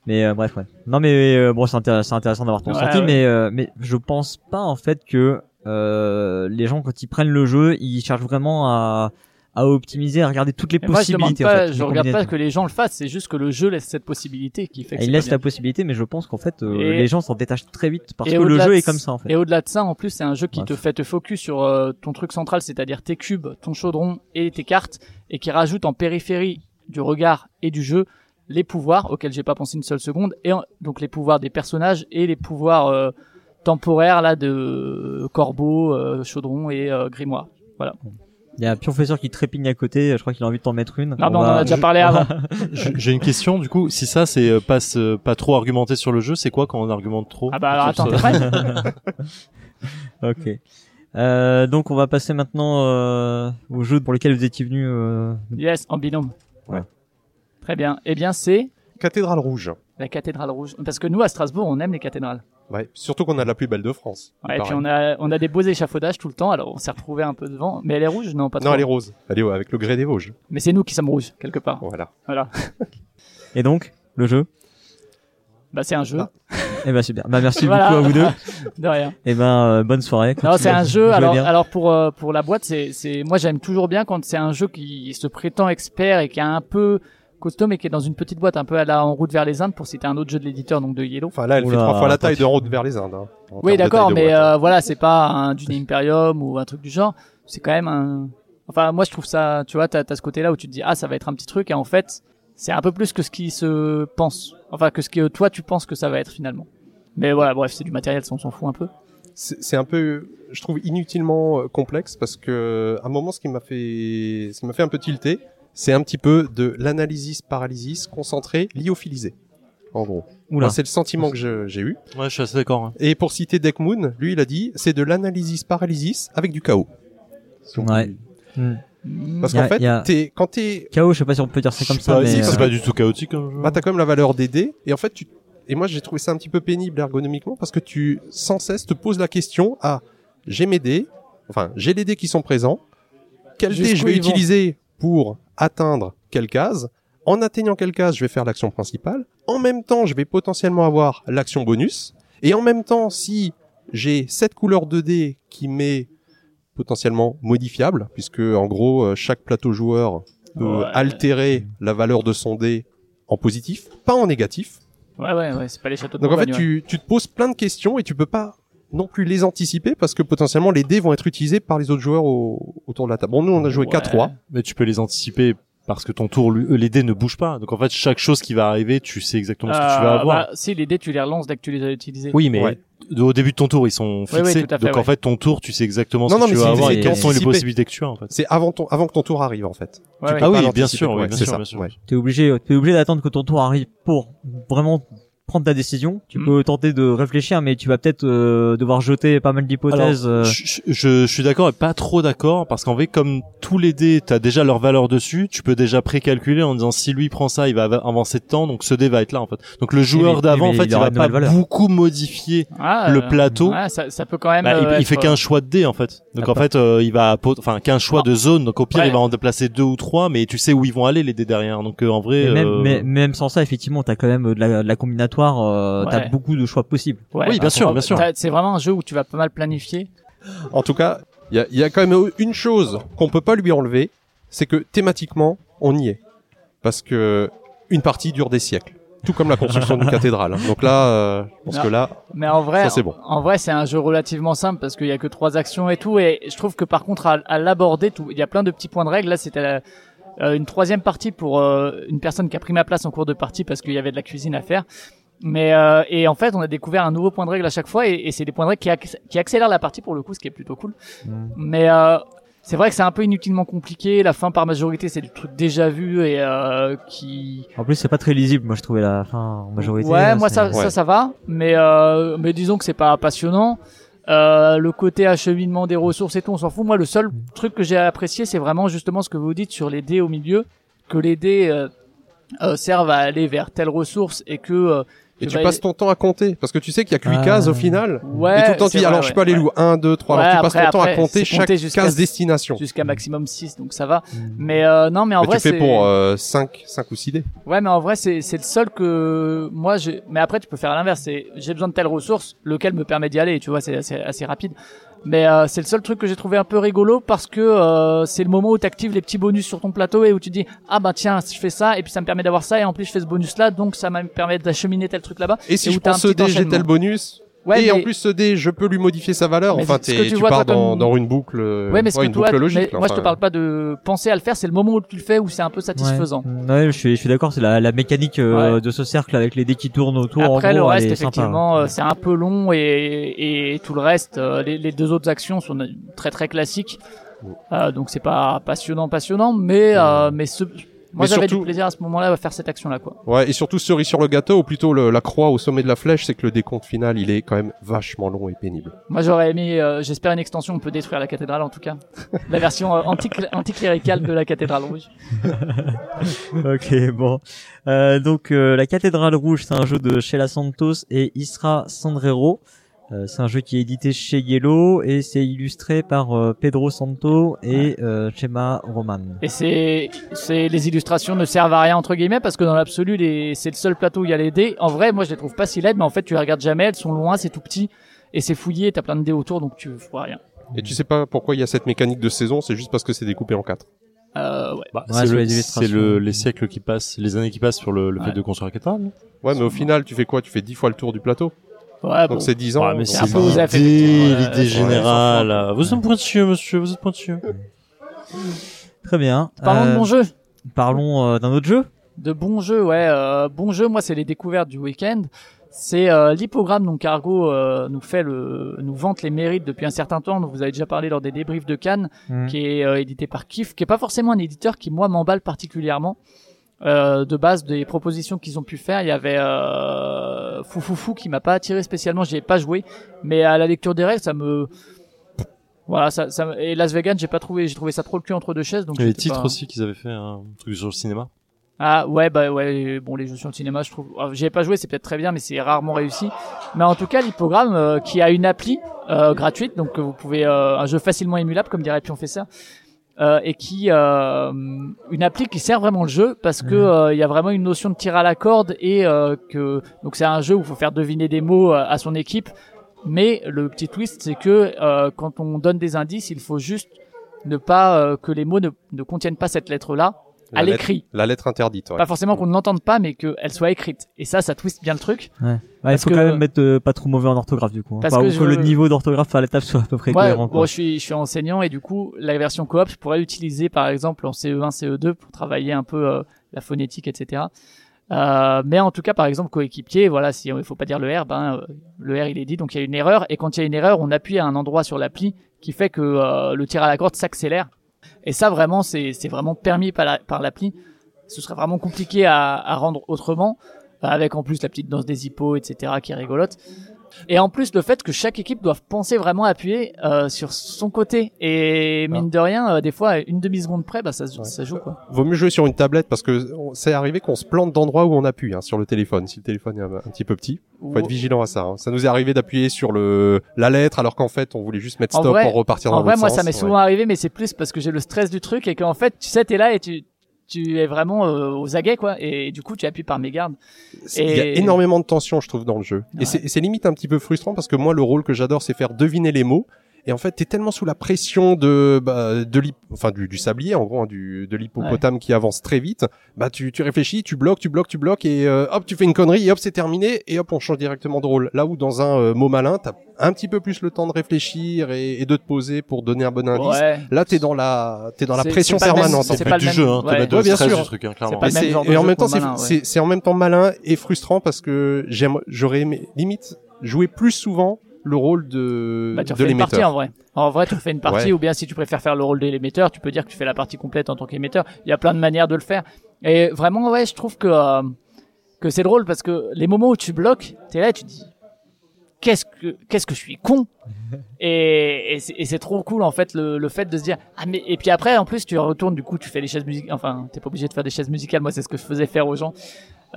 Mais euh, bref, ouais. Non mais euh, bon, c'est intéressant, d'avoir ton Ouais, ressenti, ouais. mais euh, mais je pense pas en fait que euh, les gens quand ils prennent le jeu, ils cherchent vraiment à à optimiser, à regarder toutes les Mais moi, je demande possibilités. pas, en fait, je les regarde pas que les gens le fassent, c'est juste que le jeu laisse cette possibilité qui fait que c'est il pas laisse la possibilité, mais je pense qu'en fait euh, les gens s'en détachent très vite parce Et que le jeu est comme ça en fait. Et au-delà de ça, en plus, c'est un jeu qui Bref. te fait te focus sur euh, ton truc central, c'est-à-dire tes cubes, ton chaudron et tes cartes, et qui rajoute en périphérie du regard et du jeu les pouvoirs auxquels j'ai pas pensé une seule seconde, et en- donc les pouvoirs des personnages et les pouvoirs euh, temporaires là de corbeau, chaudron et grimoire. Il y a un professeur qui trépigne à côté, je crois qu'il a envie de t'en mettre une. Non, mais on en a déjà parlé avant. J'ai une question du coup. Si ça c'est euh, pas ce- pas trop argumenté sur le jeu, c'est quoi quand on argumente trop Ah bah alors attends, ça t'es prêt Ok. Euh, donc on va passer maintenant euh, au jeu pour lequel vous étiez venu. Euh... Yes, en binôme. Ouais. Très bien. Eh bien, c'est Cathédrale rouge. la cathédrale rouge. Parce que nous, à Strasbourg, on aime les cathédrales. Ouais. Surtout qu'on a la plus belle de France. Ouais, et puis on a, on a des beaux échafaudages tout le temps, alors on s'est retrouvé un peu devant. Mais elle est rouge? Non, pas trop. Non, elle est rose. Elle est avec le grès des Vosges. Mais c'est nous qui sommes rouges, quelque part. Voilà. Voilà. Et donc le jeu? Bah, c'est un jeu. Ah. Eh ben super. Bah merci Voilà. beaucoup à vous deux. De rien. Et ben euh, bonne soirée. Non, c'est un jeu. Alors, bien. alors pour euh, pour la boîte, c'est c'est moi j'aime toujours bien quand c'est un jeu qui se prétend expert et qui est un peu costaud, mais qui est dans une petite boîte, un peu à la en route vers les Indes, pour citer un autre jeu de l'éditeur, donc de Yellow. Enfin là, elle Oula, fait trois fois la taille de route vers les Indes. hein, en Oui, d'accord, mais boîte, hein. euh, voilà, c'est pas un Dune Imperium ou un truc du genre. C'est quand même un. Enfin, moi, je trouve ça. Tu vois, t'as as ce côté-là où tu te dis ah, ça va être un petit truc, et en fait, c'est un peu plus que ce qui se pense. Enfin, que ce que toi tu penses que ça va être finalement. Mais voilà, bref, c'est du matériel, ça, on s'en fout un peu. c'est c'est un peu, je trouve inutilement euh, complexe parce que à un moment, ce qui m'a fait, ce qui m'a fait un peu tilter, c'est un petit peu de l'analysis paralysis concentré lyophilisé. En gros, Oula. Moi, c'est le sentiment que j'ai eu. Ouais, je suis assez d'accord. hein. Et pour citer Deckmoon, lui, il a dit, c'est de l'analysis paralysis avec du chaos. Ouais. Hmm. Parce qu'en fait, a- t'es, quand t'es, Chaos, je sais pas si on peut dire ça comme ça, mais c'est euh, c'est pas du tout chaotique jeu. bah, t'as quand même la valeur des dés, et en fait, tu, et moi, j'ai trouvé ça un petit peu pénible ergonomiquement parce que tu, sans cesse, te poses la question, ah, j'ai mes dés, enfin, j'ai les dés qui sont présents, quel dé Jusqu'où je vais utiliser pour atteindre quelle case, en atteignant quelle case je vais faire l'action principale, en même temps, je vais potentiellement avoir l'action bonus, et en même temps, si j'ai cette couleur de dés qui m'est potentiellement modifiable, puisque en gros, euh, chaque plateau joueur peut Ouais. altérer la valeur de son dé en positif, pas en négatif. Ouais, ouais, ouais, c'est pas les châteaux de Donc en fait, tu, tu te poses plein de questions et tu peux pas non plus les anticiper parce que potentiellement les dés vont être utilisés par les autres joueurs au- autour de la table. Bon, nous on a joué Ouais. 4-3. Mais tu peux les anticiper parce que ton tour, lui- euh, les dés ne bougent pas. Donc en fait, chaque chose qui va arriver, tu sais exactement ce que tu vas Euh, avoir. bah, si les dés, tu les relances dès que tu les as utilisés. Oui, mais Ouais. au début de ton tour, ils sont Oui, oui, fixés. fait, Donc en fait, ton tour, tu sais exactement Non, ce non, que tu vas c'est- avoir c'est et quelles sont les possibilités que tu as en fait. C'est avant ton avant que ton tour arrive en fait. Ouais, Tu ouais. peux Ah pas oui, bien sûr, bien c'est sûr, ça, bien sûr. ouais. t'es obligé, t'es obligé d'attendre que ton tour arrive pour vraiment prendre ta décision. Tu Mm. peux tenter de réfléchir, mais tu vas peut-être euh, devoir jeter pas mal d'hypothèses. Alors, euh, je, je- je suis d'accord et pas trop d'accord parce qu'en fait, comme tous les dés, t'as déjà leur valeur dessus, tu peux déjà précalculer en disant si lui prend ça, il va av- avancer de temps, donc ce dé va être là en fait. Donc le joueur mais- d'avant, en fait, il il va pas valeur. beaucoup modifier. Ah, le euh, plateau. ouais, ça, ça peut quand même. Bah, il, euh, il fait être, qu'un choix de dés en fait. Donc Ah, en fait, euh, il va enfin qu'un choix de zone. Donc au pire, Ouais. il va en déplacer deux ou trois, mais tu sais où ils vont aller les dés derrière. Donc euh, en vrai, mais même, euh, mais- même sans ça, effectivement, t'as quand même de la, de la combinatoire. Euh, Ouais. T'as beaucoup de choix possibles. Ouais. Oui, bien sûr, bien sûr. C'est vraiment un jeu où tu vas pas mal planifier. En tout cas, il y a, il y a quand même une chose qu'on peut pas lui enlever, c'est que thématiquement, on y est. Parce que une partie dure des siècles. Tout comme la construction d'une cathédrale. hein. Donc là, euh, je pense Non. que là, Mais en vrai, Ça, c'est bon. en vrai, c'est un jeu relativement simple parce qu'il y a que trois actions et tout. Et je trouve que par contre, à, à l'aborder, il y a plein de petits points de règle. Là, c'était la- euh, une troisième partie pour euh, une personne qui a pris ma place en cours de partie parce qu'il y avait de la cuisine à faire. Mais euh, et en fait, on a découvert un nouveau point de règle à chaque fois et, et c'est des points de règle qui, acc- qui accélèrent la partie pour le coup, ce qui est plutôt cool. Mm. Mais euh, c'est vrai que c'est un peu inutilement compliqué. La fin par majorité, c'est du truc déjà vu et euh, qui. En plus, c'est pas très lisible. Moi, je trouvais la fin en majorité. Ouais, là, moi ça, Ouais. ça, ça va, mais euh, mais disons que c'est pas passionnant. Euh, le côté acheminement des ressources et tout, on s'en fout. Moi, le seul truc que j'ai apprécié, c'est vraiment justement ce que vous dites sur les dés au milieu, que les dés euh, euh, servent à aller vers telle ressource et que euh, Et tu bah, passes ton temps à compter parce que tu sais qu'il y a que 8 Ah. cases au final. Ouais, et tout le temps tu c'est dis alors ouais, je peux aller où 1 2 3 Ouais, alors tu passes ton temps à compter c'est chaque case destination. jusqu'à maximum 6 donc ça va. Mm. Mais euh, non, mais en Mais vrai tu fais c'est pour euh, 5 5 ou 6 dés. Ouais, mais en vrai, c'est c'est le seul que moi j'ai. Mais après, tu peux faire l'inverse. C'est j'ai besoin de telle ressource, lequel me permet d'y aller. Tu vois, c'est assez, assez rapide. Mais euh, c'est le seul truc que j'ai trouvé un peu rigolo parce que euh, c'est le moment où tu actives les petits bonus sur ton plateau et où tu dis ah bah tiens je fais ça et puis ça me permet d'avoir ça et en plus je fais ce bonus là donc ça me permet d'acheminer tel truc là-bas. Et si Et je prends ce dé, j'ai tel bonus. Ouais, et mais- en plus ce dé, je peux lui modifier sa valeur. Mais Enfin, ce que tu tu vois, pars toi, dans, comme- dans une boucle. euh, Ouais, mais ce ouais, une toi, boucle mais logique. là, moi je te enfin. parle pas de penser à le faire, c'est le moment où tu le fais où c'est un peu satisfaisant. Ouais, ouais, je suis, je suis d'accord. C'est la, la mécanique euh, Ouais. de ce cercle avec les dés qui tournent autour. en Après le gros, elle reste, effectivement, euh, c'est un peu long et, et tout le reste, euh, les, les deux autres actions sont très très classiques. Euh, donc c'est pas passionnant, passionnant, mais euh, mais ce, moi Mais j'avais surtout- du plaisir à ce moment-là à faire cette action-là, quoi. Ouais, et surtout cerise sur le gâteau, ou plutôt le- la croix au sommet de la flèche, c'est que le décompte final, il est quand même vachement long et pénible. Moi j'aurais aimé, euh, j'espère une extension, on peut détruire la cathédrale en tout cas, la version euh, anti anticléricale de la cathédrale rouge. ok, bon. Euh, donc euh, la cathédrale rouge, c'est un jeu de Sheila Santos et Isra Sandrero. Euh, c'est un jeu qui est édité chez Yellow et c'est illustré par euh, Pedro Santo et euh, Chema Roman. Et c'est, c'est les illustrations ne servent à rien entre guillemets parce que dans l'absolu, les, c'est le seul plateau où il y a les dés. En vrai, moi je les trouve pas si laides, mais en fait tu les regardes jamais, elles sont loin, c'est tout petit et c'est fouillé, t'as plein de dés autour, donc tu vois rien. Et tu sais pas pourquoi il y a cette mécanique de saison, c'est juste parce que c'est découpé en 4. Euh, ouais. Bah, Ouais, c'est le- les c'est le, les siècles qui passent, les années qui passent sur le, le fait de construire non? Ouais, mais au final, tu fais quoi? Tu fais 10 fois le tour du plateau? Ouais, bon. Donc c'est 10 ans. Ouais, mais c'est l'idée, l'idée générale. ouais, Vous êtes pointueux, monsieur, vous êtes pointueux. Très bien. Parlons de Euh, bons jeux. Parlons euh, d'un autre jeu. De bons jeux, ouais. Euh, bons jeux, moi, c'est les découvertes du week-end. C'est euh, l'hippogramme dont Cargo euh, nous fait le, nous vante les mérites depuis un certain temps. dont vous avez déjà parlé lors des débriefs de Cannes, Mm. qui est euh, édité par Kif, qui est pas forcément un éditeur qui moi m'emballe particulièrement. Euh, de base des propositions qu'ils ont pu faire, il y avait euh, Foufoufou qui m'a pas attiré spécialement, j'y ai pas joué, mais à la lecture des règles, ça me voilà, ça, ça me- et Las Vegas, j'ai pas trouvé, j'ai trouvé ça trop le cul entre deux chaises, donc Il y a les titres pas- aussi qu'ils avaient fait un truc sur le cinéma. ah ouais bah ouais bon les jeux sur le cinéma je trouve ah, j'y ai pas joué c'est peut-être très bien mais c'est rarement réussi mais en tout cas l'hippogramme euh, qui a une appli euh, gratuite donc que vous pouvez euh, un jeu facilement émulable comme dirait Pion fait ça euh, et qui euh, une appli qui sert vraiment le jeu parce que euh, il y a vraiment une notion de tir à la corde et euh, que donc c'est un jeu où il faut faire deviner des mots à son équipe. Mais le petit twist c'est que euh, quand on donne des indices il faut juste ne pas euh, que les mots ne, ne contiennent pas cette lettre là à l'écrit La lettre interdite. Ouais. pas forcément qu'on ne l'entende pas, mais qu'elle soit écrite. Et ça, ça twiste bien le truc. Ouais, il Parce faut que- quand même être euh, pas trop mauvais en orthographe du coup. hein. Parce Enfin, que que je- le niveau d'orthographe à la table soit à peu près Ouais, cohérent. bon, je suis, je suis enseignant et du coup, la version coop, je pourrais l'utiliser par exemple en CE1, CE2 pour travailler un peu euh, la phonétique, etc. Euh, mais en tout cas, par exemple, coéquipier, voilà, si il faut pas dire le R, ben euh, le R il est dit, donc il y a une erreur. Et quand il y a une erreur, on appuie à un endroit sur l'appli qui fait que euh, le tir à la corde s'accélère. Et ça, vraiment, c'est vraiment permis par la- par l'appli. Ce serait vraiment compliqué à, à rendre autrement, avec en plus la petite danse des hippos, etc., qui est rigolote. Et en plus, le fait que chaque équipe doive penser vraiment à appuyer euh, sur son côté. Et mine de rien, euh, des fois, une demi-seconde près, bah, ça, Ouais. ça joue, quoi. Vaut mieux jouer sur une tablette parce que c'est arrivé qu'on se plante d'endroits où on appuie hein, sur le téléphone. Si le téléphone est un, un petit peu petit, faut être vigilant à ça. hein. Ça nous est arrivé d'appuyer sur le la lettre alors qu'en fait on voulait juste mettre En stop vrai- pour repartir dans En vrai, moi, sens. ça m'est Ouais. souvent arrivé, mais c'est plus parce que j'ai le stress du truc et qu'en fait, tu sais, t'es là et tu, tu es vraiment euh, aux aguets, quoi. Et du coup, tu appuies par mégarde. C'est- Il y a Et- énormément de tension, je trouve, dans le jeu. Ouais. Et c'est limite un petit peu frustrant parce que moi, le rôle que j'adore, c'est faire deviner les mots. Et en fait, t'es tellement sous la pression de, bah, de enfin, du, du sablier, en gros, hein, du, de l'hippopotame qui avance très vite. Bah, tu, tu réfléchis, tu bloques, tu bloques, tu bloques, et euh, hop, tu fais une connerie, et hop, c'est terminé, et hop, on change directement de rôle. Là où dans un euh, mot malin, t'as un petit peu plus le temps de réfléchir et, et de te poser pour donner un bon indice. Ouais. Là, t'es dans la, t'es dans la pression permanente. c'est en C'est fait. pas le même- jeu, hein. ouais. Bien sûr. du truc, hein, clairement. pas le même c'est- genre de et en même temps, c'est en même temps malin et frustrant parce que j'aime, j'aurais aimé limite jouer plus souvent le rôle de, Bah, tu de refais une partie l'émetteur. en vrai. En vrai, tu refais une partie, Ouais. ou bien si tu préfères faire le rôle de l'émetteur, tu peux dire que tu fais la partie complète en tant qu'émetteur. Il y a plein de manières de le faire. Et vraiment, ouais, je trouve que euh, que c'est drôle parce que les moments où tu bloques, t'es là, et tu te dis qu'est-ce que qu'est-ce que je suis con? et et c'est trop cool en fait le, le fait de se dire ah mais et puis après en plus tu retournes du coup tu fais les chaises musicales. Enfin, t'es pas obligé de faire des chaises musicales. Moi, c'est ce que je faisais faire aux gens.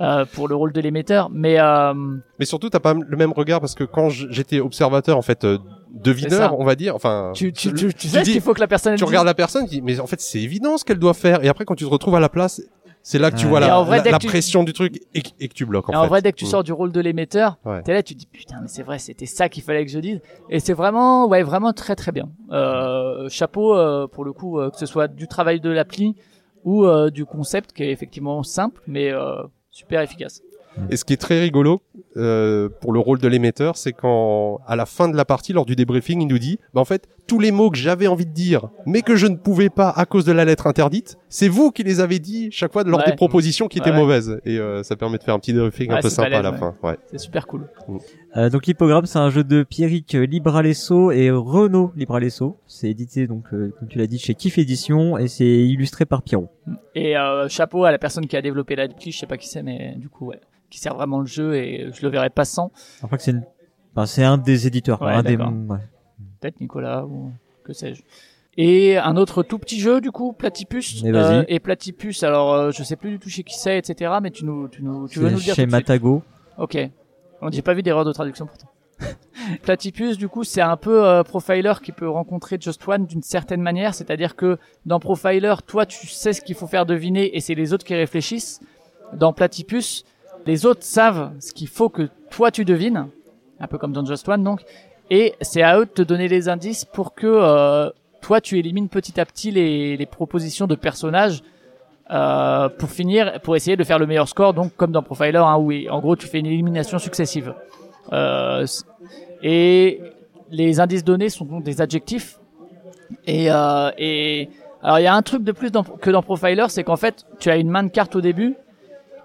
Euh, pour le rôle de l'émetteur, mais euh, Mais surtout, t'as pas le même regard parce que quand j'étais observateur, en fait, euh, devineur, on va dire, enfin, tu, tu, tu, tu sais qu'il faut que la personne tu dise. regardes la personne, tu dis, mais en fait, c'est évident ce qu'elle doit faire. Et après, quand tu te retrouves à la place, c'est là que tu vois la, vrai, la, tu- pression du truc et, que- et que tu bloques. En, Et en fait. vrai, dès que tu Mm. sors du rôle de l'émetteur, Ouais. t'es là, tu te dis putain, mais c'est vrai, c'était ça qu'il fallait que je dise. Et c'est vraiment, ouais, vraiment très très bien. Euh, chapeau euh, pour le coup, euh, que ce soit du travail de l'appli ou euh, du concept qui est effectivement simple, mais euh, super efficace. Et ce qui est très rigolo euh, pour le rôle de l'émetteur, c'est quand à la fin de la partie, lors du débriefing, il nous dit, bah en fait, tous les mots que j'avais envie de dire, mais que je ne pouvais pas à cause de la lettre interdite, c'est vous qui les avez dit chaque fois lors Ouais. des propositions qui étaient Ouais. mauvaises. Et euh, ça permet de faire un petit débriefing un peu sympa à la fin. Ouais. C'est super cool. Euh, donc l'hippogramme, c'est un jeu de Pierrick Libralesso et Renaud Libralesso. C'est édité donc euh, comme tu l'as dit chez Kiff Édition et c'est illustré par Pierrot. Et euh, chapeau à la personne qui a développé l'appli, je sais pas qui c'est, mais du coup, ouais, qui sert vraiment le jeu et je le verrai pas sans. Je crois que c'est une... enfin, c'est un des éditeurs, un des. Peut-être Nicolas ou que sais-je. Et un autre tout petit jeu du coup, Platypus. Vas-y. Euh, et Platypus, alors euh, je sais plus du tout chez qui c'est, etc. Mais tu nous, tu nous, tu veux nous dire chez Matago. Ok. On j'ai pas vu d'erreur de traduction pourtant. Platypus, du coup, c'est un peu euh, Profiler qui peut rencontrer Just One d'une certaine manière, c'est-à-dire que dans Profiler, toi, tu sais ce qu'il faut faire deviner et c'est les autres qui réfléchissent. Dans Platypus, les autres savent ce qu'il faut que toi tu devines, un peu comme dans Just One donc, et c'est à eux de te donner les indices pour que euh, toi tu élimines petit à petit les, les propositions de personnages euh, pour finir, pour essayer de faire le meilleur score, donc comme dans Profiler, hein, où en gros tu fais une élimination successive. Euh, et les indices donnés sont donc des adjectifs. Et, euh, et alors il y a un truc de plus que dans Profiler, c'est qu'en fait tu as une main de cartes au début,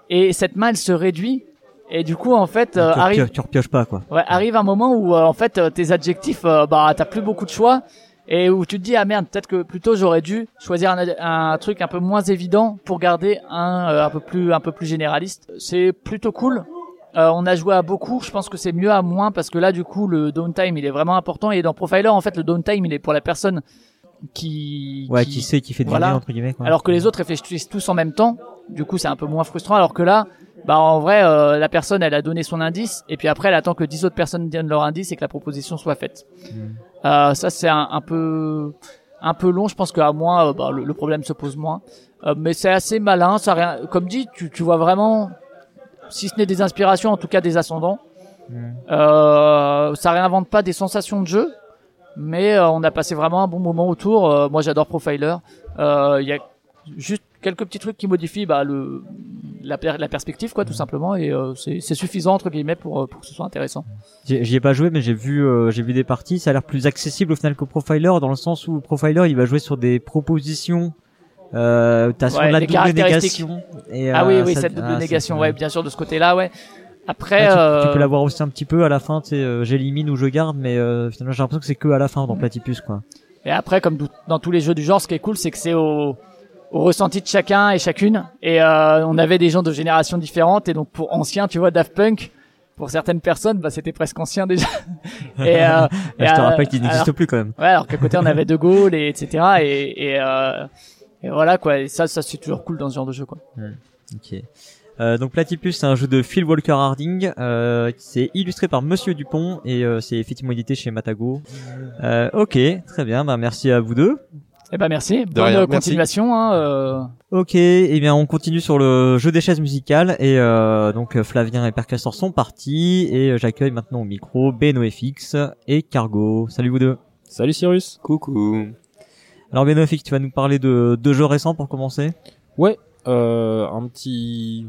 et cette main elle se réduit, et du coup en fait euh, tu, arrive tu repioches pas quoi. Ouais, arrive un moment où euh, en fait euh, tes adjectifs, euh, bah t'as plus beaucoup de choix et où tu te dis ah merde peut-être que plutôt j'aurais dû choisir un, un truc un peu moins évident pour garder un euh, un peu plus un peu plus généraliste. C'est plutôt cool. Euh, on a joué à beaucoup, je pense que c'est mieux à moins parce que là du coup le downtime il est vraiment important et dans Profiler en fait le downtime il est pour la personne qui Ouais, qui, sait qui fait deviner voilà. entre guillemets quoi. alors que les autres réfléchissent tous en même temps, du coup c'est un peu moins frustrant. Alors que là, bah en vrai, euh, la personne elle a donné son indice et puis après elle attend que 10 autres personnes donnent leur indice et que la proposition soit faite. Euh, ça c'est un, un peu un peu long. Je pense qu'à moins, euh, bah, le, le problème se pose moins. Euh, mais c'est assez malin. Ça rien, comme dit, tu, tu vois vraiment, si ce n'est des inspirations, en tout cas des ascendants. Euh, ça réinvente pas des sensations de jeu, mais on a passé vraiment un bon moment autour. Euh, moi, j'adore Profiler. Euh, Il y a juste quelques petits trucs qui modifient bah, le la, per- la perspective, quoi, tout simplement, et euh, c'est c'est suffisant entre guillemets pour euh, pour que ce soit intéressant. J'y ai pas joué, mais j'ai vu, euh, j'ai vu des parties. Ça a l'air plus accessible au final que Profiler, dans le sens où Profiler, il va jouer sur des propositions. Euh, t'as sur Ouais, de la double négation. Et, ah oui, euh, oui, ça- cette double ah, négation, ouais, bien sûr, de ce côté-là, ouais. Après, Ah, tu, euh, tu peux l'avoir aussi un petit peu à la fin, tu sais, euh, j'élimine ou je garde, mais euh, finalement j'ai l'impression que c'est que à la fin dans Platypus, quoi. Et après, comme dans tous les jeux du genre, ce qui est cool, c'est que c'est au, au ressenti de chacun et chacune. Et euh, on avait des gens de générations différentes. Et donc, pour anciens, tu vois, Daft Punk, pour certaines personnes, bah, c'était presque ancien déjà. et, euh, et, je te euh, rappelle qu'il n'existe plus quand même. Ouais, alors qu'à côté, on avait De Gaulle, et etc. Et, et, euh, et voilà, quoi. Et ça, ça, c'est toujours cool dans ce genre de jeu, quoi. Ok. Euh, donc Platypus, c'est un jeu de Phil Walker Harding. Euh, c'est illustré par Monsieur Dupont et euh, c'est effectivement édité chez Matago. Euh, ok, très bien. Bah merci à vous deux. Eh ben, merci. Bonne rien, merci. continuation, hein, euh, Ok, et bien on continue sur le jeu des chaises musicales et euh, donc Flavien et Percassor sont partis et j'accueille maintenant au micro BenoFX et Cargo. Salut vous deux. Salut Cyrus. Coucou. Alors BenoFX, tu vas nous parler de deux jeux récents pour commencer? Ouais, euh, un petit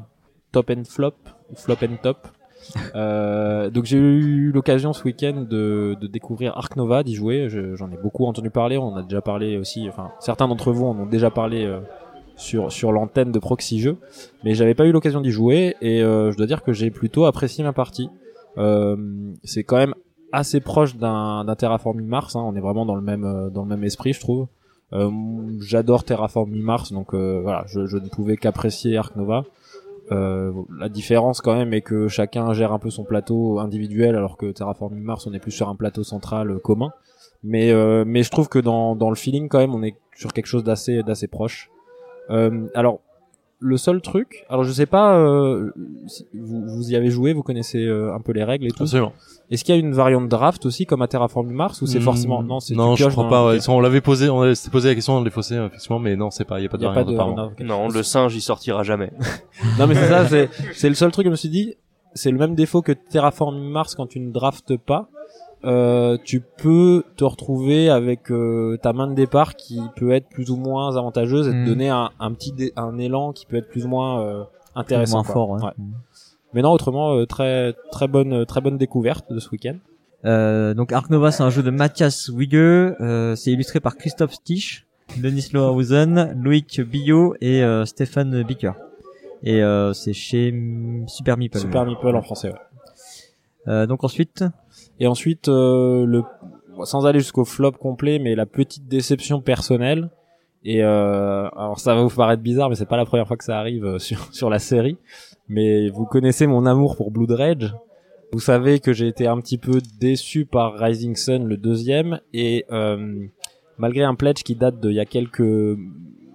top and flop, ou flop and top. Euh, donc j'ai eu l'occasion ce week-end de, de découvrir Ark Nova, d'y jouer. Je- J'en ai beaucoup entendu parler. On a déjà parlé aussi. Enfin, certains d'entre vous en ont déjà parlé euh, sur sur l'antenne de Proxy Jeux, mais j'avais pas eu l'occasion d'y jouer et euh, je dois dire que j'ai plutôt apprécié ma partie. Euh, c'est quand même assez proche d'un Terraforming Mars. Hein. On est vraiment dans le même euh, dans le même esprit, je trouve. J'adore Terraforming Mars, donc voilà, je, je ne pouvais qu'apprécier Ark Nova. Euh, la différence quand même est que chacun gère un peu son plateau individuel, alors que Terraforming Mars, on est plus sur un plateau central euh, commun. Mais euh, mais je trouve que dans dans le feeling quand même, on est sur quelque chose d'assez d'assez proche. Euh, alors le seul truc, alors je sais pas, euh, si vous, vous y avez joué, vous connaissez un peu les règles et tout. Absolument. Est-ce qu'il y a une variante draft aussi comme à Terraforming Mars ou c'est Hmm, forcément non c'est non, je crois pas. ouais. On l'avait posé, on s'était posé la question dans les fossés, effectivement, mais non, c'est pas, il y a pas de Il y a pas variante, de apparemment. ok. Non, le singe, il sortira jamais. Non mais c'est ça, c'est c'est le seul truc que je me suis dit, c'est le même défaut que Terraforming Mars quand tu ne draftes pas. Euh, tu peux te retrouver avec euh, ta main de départ qui peut être plus ou moins avantageuse et Hmm. te donner un, un petit dé- un élan qui peut être plus ou moins euh, intéressant. moins quoi. fort. Ouais. Ouais. Mais non, autrement euh, très très bonne très bonne découverte de ce week-end. Euh, donc Ark Nova, c'est un jeu de Mathias Wigge. Euh, c'est illustré par Christophe Stich, Denis Lohausen, Loïc Billot et euh, Stéphane Bicker. Et euh, c'est chez Super Meeple. Super Meeple en français. Ouais. Euh, donc ensuite, Et ensuite, euh, le, sans aller jusqu'au flop complet, mais la petite déception personnelle. Et euh, alors ça va vous paraître bizarre, mais c'est pas la première fois que ça arrive euh, sur sur la série. Mais vous connaissez mon amour pour Blood Rage. Vous savez que j'ai été un petit peu déçu par Rising Sun, le deuxième, et euh, malgré un pledge qui date d'il y a quelques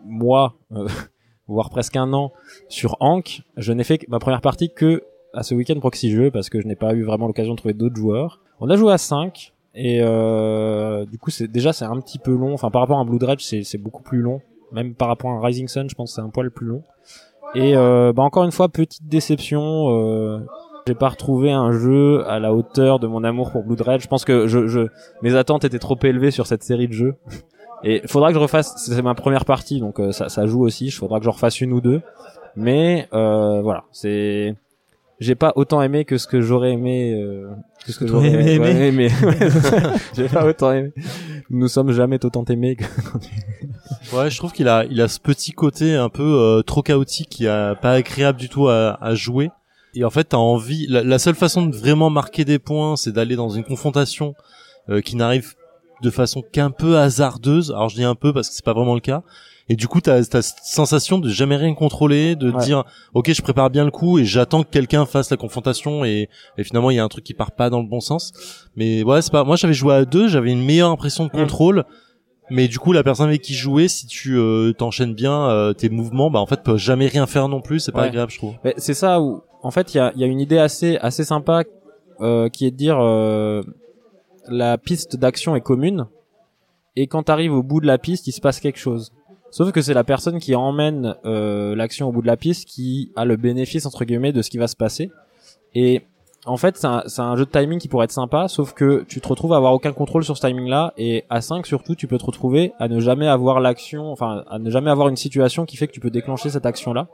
mois, euh, voire presque un an, sur Ankh, je n'ai fait ma première partie que à ce week-end proxy jeu parce que je n'ai pas eu vraiment l'occasion de trouver d'autres joueurs. On a joué à 5 et euh, du coup c'est déjà c'est un petit peu long. Enfin par rapport à un Blood Rage c'est beaucoup plus long. Même par rapport à un Rising Sun je pense c'est un poil plus long. Et euh, bah encore une fois petite déception. Euh, j'ai pas retrouvé un jeu à la hauteur de mon amour pour Blood Rage. Je pense que je, je mes attentes étaient trop élevées sur cette série de jeux. Et faudra que je refasse. C'est ma première partie donc euh, ça, ça joue aussi. Il faudra que je refasse une ou deux. Mais euh, voilà c'est j'ai pas autant aimé que ce que j'aurais aimé euh, que ce que j'aurais aimé j'ai pas autant aimé nous ne sommes jamais autant aimés que Ouais, je trouve qu'il a, il a ce petit côté un peu euh, trop chaotique, qui a pas agréable du tout à, à jouer. Et en fait, t'as envie. La, la seule façon de vraiment marquer des points, c'est d'aller dans une confrontation euh, qui n'arrive de façon qu'un peu hasardeuse. Alors je dis un peu parce que c'est pas vraiment le cas. Et du coup, t'as as cette sensation de jamais rien contrôler, de Ouais. dire ok, je prépare bien le coup et j'attends que quelqu'un fasse la confrontation et, et finalement il y a un truc qui part pas dans le bon sens. Mais ouais, c'est pas. Moi, j'avais joué à deux, j'avais une meilleure impression de contrôle. Mais du coup, la personne avec qui jouer, si tu euh, t'enchaînes bien euh, tes mouvements, bah en fait, peut jamais rien faire non plus. C'est pas Ouais. agréable, je trouve. C'est ça où, en fait, il y a, y a une idée assez, assez sympa euh, qui est de dire euh, la piste d'action est commune et quand t'arrives au bout de la piste, il se passe quelque chose. Sauf que c'est la personne qui emmène euh, l'action au bout de la piste qui a le bénéfice entre guillemets de ce qui va se passer. Et en fait, c'est un, jeu de timing qui pourrait être sympa, sauf que tu te retrouves à avoir aucun contrôle sur ce timing-là, et à 5 surtout, tu peux te retrouver à ne jamais avoir l'action, enfin, à ne jamais avoir une situation qui fait que tu peux déclencher cette action-là.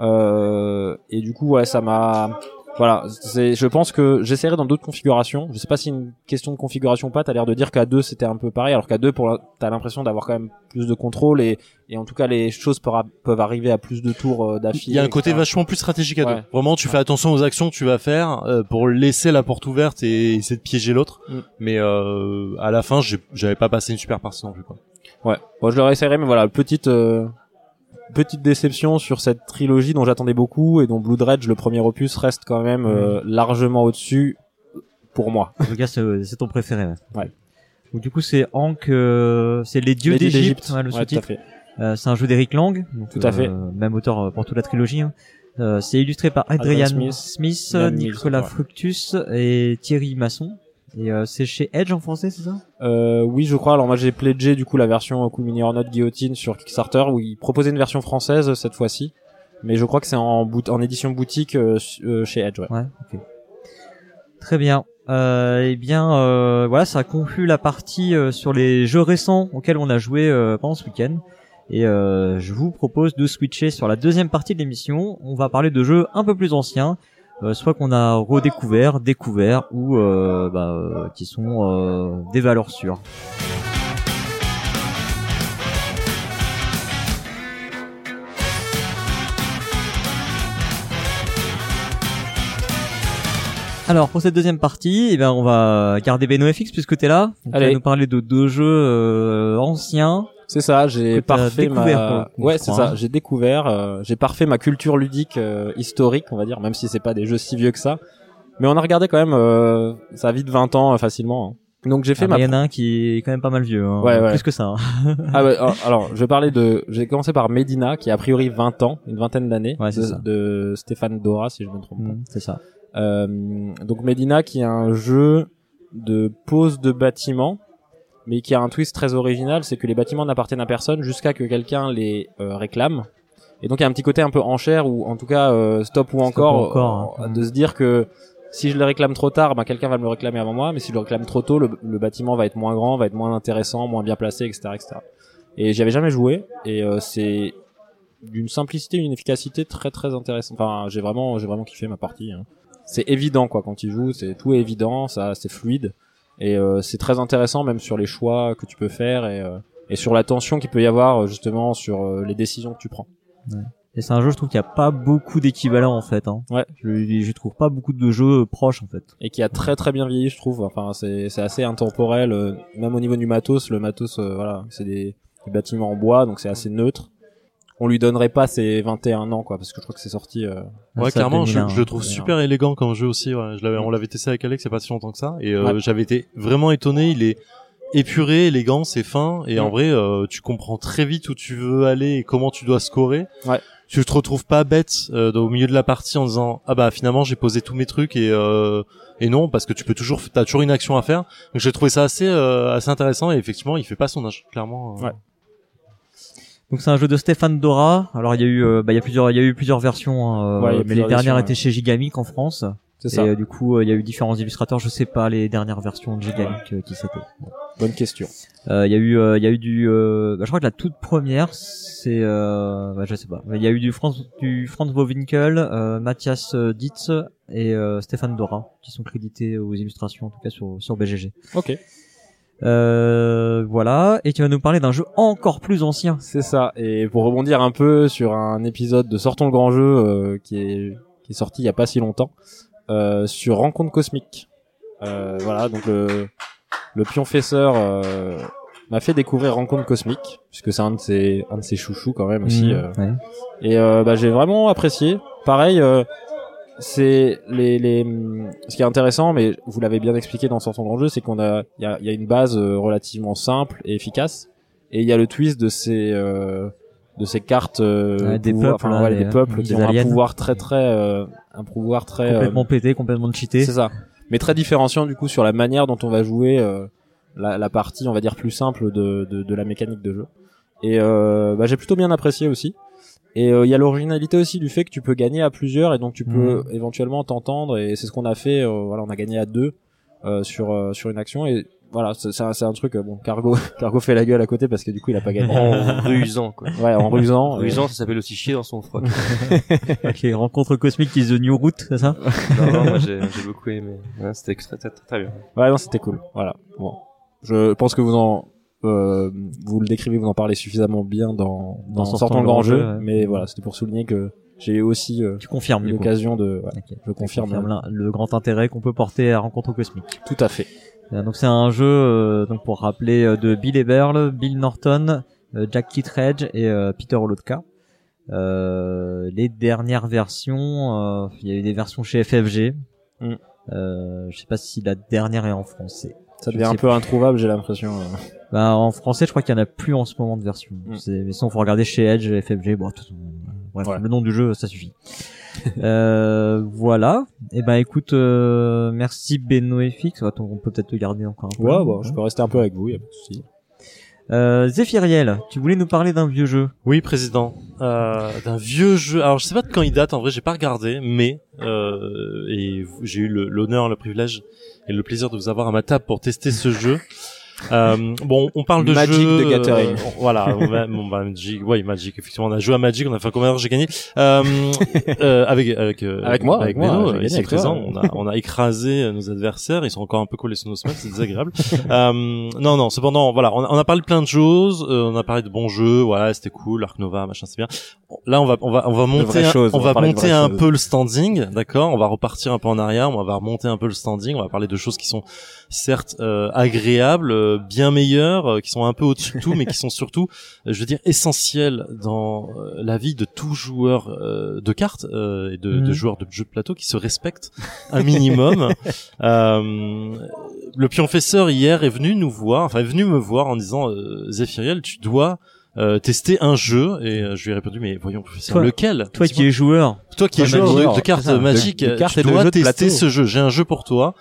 Euh, et du coup, ouais, ça m'a, voilà, c'est, je pense que j'essaierai dans d'autres configurations. Je sais pas si une question de configuration ou pas. T'as l'air de dire qu'à deux c'était un peu pareil, alors qu'à deux, pour t'as l'impression d'avoir quand même plus de contrôle et, et en tout cas les choses peuvent, peuvent arriver à plus de tours euh, d'affilée. Il y a un côté etc. vachement plus stratégique à Ouais. deux. Vraiment, tu fais attention aux actions que tu vas faire euh, pour laisser la porte ouverte et essayer de piéger l'autre. Mm. Mais euh, à la fin, j'ai- j'avais pas passé une super partie non plus. Quoi. Ouais. Bon, je le réessayerai, mais voilà, petite euh, petite déception sur cette trilogie dont j'attendais beaucoup et dont Blood Rage, le premier opus, reste quand même euh, largement au-dessus pour moi. en tout cas, c'est c'est ton préféré. Ouais. Ouais. Donc du coup, c'est Ankh, euh, c'est les dieux d'Égypte, ouais, le Ouais, sous-titre. Euh, c'est un jeu d'Eric Lang, donc, Tout à fait. euh, même auteur euh, pour toute la trilogie. hein. Euh, c'est illustré par Adrian Adrian Smith, Nicolas. Fructus et Thierry Masson. Et euh, c'est chez Edge en français, c'est ça? Euh, oui, je crois. Alors moi, j'ai pledgé du coup la version Cool Mini or Not Guillotine sur Kickstarter où ils proposaient une version française euh, cette fois-ci. Mais je crois que c'est en, bout- en édition boutique euh, euh, chez Edge. Ouais. Ouais, ok. Très bien. Euh, eh bien, euh, voilà, ça conclut la partie euh, sur les jeux récents auxquels on a joué euh, pendant ce week-end. Et euh, je vous propose de switcher sur la deuxième partie de l'émission. On va parler de jeux un peu plus anciens, euh, soit qu'on a redécouvert, découvert, ou euh, bah, euh, qui sont euh, des valeurs sûres. Alors pour cette deuxième partie, eh ben on va garder Beno FX puisque t'es là. Tu vas nous parler de deux jeux euh, anciens. C'est ça, j'ai parfait ma ouais, c'est ça, hein. j'ai découvert euh, j'ai parfait ma culture ludique euh, historique, on va dire, même si c'est pas des jeux si vieux que ça. Mais on a regardé quand même euh, ça a vite 20 ans euh, facilement. hein. Donc j'ai fait Ah, ma Il y en a un qui est quand même pas mal vieux. Hein, Ouais, ouais. Plus que ça. hein. Ah ouais, alors- je vais parler de j'ai commencé par Medina qui a a priori 20 ans, une vingtaine d'années Ouais, c'est de, ça. de Stéphane Dora si je me trompe pas. Mm, C'est ça. Euh, donc Medina qui est un jeu de pose de bâtiments, mais qui a un twist très original, c'est que les bâtiments n'appartiennent à personne jusqu'à que quelqu'un les euh, réclame. Et donc il y a un petit côté un peu enchère ou en tout cas euh, stop ou encore, encore, euh, hein. de se dire que si je le réclame trop tard, ben quelqu'un va me le réclamer avant moi, mais si je le réclame trop tôt, le, le bâtiment va être moins grand, va être moins intéressant, moins bien placé, etc., etc. Et j'y avais jamais joué et euh, c'est d'une simplicité, une efficacité très très intéressante. Enfin, j'ai vraiment j'ai vraiment kiffé ma partie. hein c'est évident quoi quand tu joues c'est tout est évident ça c'est fluide et euh, c'est très intéressant même sur les choix que tu peux faire et, euh, et sur la tension qu'il peut y avoir euh, justement sur les décisions que tu prends Et c'est un jeu, je trouve qu'il n'y a pas beaucoup d'équivalents en fait. Hein. Ouais. Je, je trouve pas beaucoup de jeux proches en fait. et qui a très très bien vieilli je trouve enfin c'est c'est assez intemporel euh, même au niveau du matos le matos euh, voilà c'est des, des bâtiments en bois donc c'est assez neutre on lui donnerait pas ses 21 ans quoi parce que je crois que c'est sorti euh, Ouais, Ça clairement, je, je le trouve super élégant comme jeu aussi. Ouais. Je l'avais, on l'avait testé avec Alex il y a pas si longtemps que ça, et euh, Ouais. j'avais été vraiment étonné. Il est épuré, élégant, c'est fin, et en Mm. vrai, euh, tu comprends très vite où tu veux aller et comment tu dois scorer. Ouais. Tu te retrouves pas bête euh, au milieu de la partie en disant ah bah finalement j'ai posé tous mes trucs et euh, et non parce que tu peux toujours t'as toujours une action à faire. Donc j'ai trouvé ça assez euh, assez intéressant et effectivement il fait pas son âge clairement. euh. Ouais. Donc c'est un jeu de Stéphane Dora. Alors il y a eu, euh, bah, il y a plusieurs, il y a eu plusieurs versions, hein, euh, Ouais, mais les dernières versions, étaient chez Gigamic en France. c'est Et ça euh, du coup, euh, il y a eu différents illustrateurs. Je sais pas les dernières versions de Gigamic euh, qui c'était. Bon. bonne question Euh, Il y a eu, il y a eu du, euh, bah, je crois que la toute première, c'est, euh, bah, je sais pas. Il y a eu du Franz, du Franz Bovinkel, euh, Mathias Dietz et euh, Stéphane Dora qui sont crédités aux illustrations en tout cas sur sur BGG. ok Euh, voilà. Et tu vas nous parler d'un jeu encore plus ancien. C'est ça. Et pour rebondir un peu sur un épisode de Sortons le grand jeu euh, qui est qui est sorti il y a pas si longtemps euh, sur Rencontre cosmique. Euh, voilà, donc le le pionfesseur euh, m'a fait découvrir Rencontre cosmique puisque c'est un de ses un de ses chouchous quand même aussi. Mmh, euh. ouais. Et euh, bah, j'ai vraiment apprécié. Pareil, euh, c'est les, les hum, ce qui est intéressant, mais vous l'avez bien expliqué dans Sortons grand jeu, c'est qu'on a il y a, y a une base euh, relativement simple et efficace, et il y a le twist de ces euh, de ces cartes euh, Ouais, des pouvoir- peuples, ouais, les- des peuples qui ont un pouvoir très très euh, un pouvoir très euh, Complètement pété, complètement cheaté. c'est ça. Mais très différenciant du coup sur la manière dont on va jouer euh, la, la partie, on va dire plus simple de, de, de la mécanique de jeu. Et euh, bah, j'ai plutôt bien apprécié aussi. Et euh, il y a l'originalité aussi du fait que tu peux gagner à plusieurs et donc tu peux éventuellement t'entendre. Et c'est ce qu'on a fait. euh, voilà, on a gagné à deux euh, sur euh, sur une action et voilà, c'est c'est un, c'est un truc. euh, bon, Cargo Cargo fait la gueule à côté parce que du coup il a pas gagné. En rusant, quoi. ouais, en rusant. En euh, rusant, ça s'appelle aussi chier dans son froc. Ok, rencontre cosmique is the new route, c'est ça? Non, non, moi j'ai j'ai beaucoup aimé. Ouais, C'était très, très, très bien. Ouais, non, c'était cool. Voilà. Bon, je pense que vous en euh, vous le décrivez, vous en parlez suffisamment bien dans dans, sortant le grand jeu, mais voilà, c'était pour souligner que j'ai eu aussi euh, Tu confirmes l'occasion de. ouais, je confirme. le grand intérêt qu'on peut porter à Rencontre cosmique. Tout à fait. Euh, Donc c'est un jeu euh, donc pour rappeler de Bill Eberle, Bill Norton, Jack Kittredge et Peter Olotka. Les dernières versions, il y a eu des versions chez FFG. Mm. Je sais pas si la dernière est en français. Ça devient un peu introuvable, j'ai l'impression. euh. Bah, en français, je crois qu'il y en a plus en ce moment de version. Mm. Mais sinon, faut regarder chez Edge, FFG. Bon, de toute façon, euh, bref, Voilà. le nom du jeu, ça suffit. euh, voilà. Et ben, écoute, euh, merci Beno FX. Attends, on peut peut-être te garder encore un peu. Ouais, bon, je peux rester un peu avec vous, y a pas de souci. Euh, Zéphiriel, tu voulais nous parler d'un vieux jeu. Oui, président. Euh, d'un vieux jeu. Alors, je sais pas de quand il date. En vrai, j'ai pas regardé, mais euh, et j'ai eu le- l'honneur, le privilège et le plaisir de vous avoir à ma table pour tester ce jeu. Euh, bon, on parle de Magic de Gathering. euh, voilà, on va, bon, bah, Magic, ouais, Magic. Effectivement, on a joué à Magic, on a fait combien d'heures j'ai gagné euh, euh, avec avec euh, Avec moi, avec moi, Beno, ici avec présent. On a on a écrasé nos adversaires, ils sont encore un peu collés sur nos semaines, c'est désagréable. euh, non, non. Cependant, voilà, on a, on a parlé de plein de choses, euh, on a parlé de bons jeux, voilà, c'était cool, Ark Nova, machin, c'est bien. Là, on va on va on va monter un, on on va va monter un peu le standing, d'accord On va repartir un peu en arrière, on va remonter un peu le standing, on va parler de choses qui sont certes euh, agréables, euh, bien meilleures, euh, qui sont un peu au-dessus de tout, mais qui sont surtout, euh, je veux dire, essentielles dans euh, la vie de tout joueur de cartes euh, et de, Mhm. de joueurs de jeux de plateau qui se respectent un minimum. le pionfesseur hier est venu nous voir, enfin est venu me voir en disant euh, Zéphiriel, tu dois euh, tester un jeu et euh, je lui ai répondu mais voyons professeur lequel? Toi qui es joueur, toi qui es joueur de, de cartes de- magiques, de tu dois tester plateau. ce jeu. J'ai un jeu pour toi.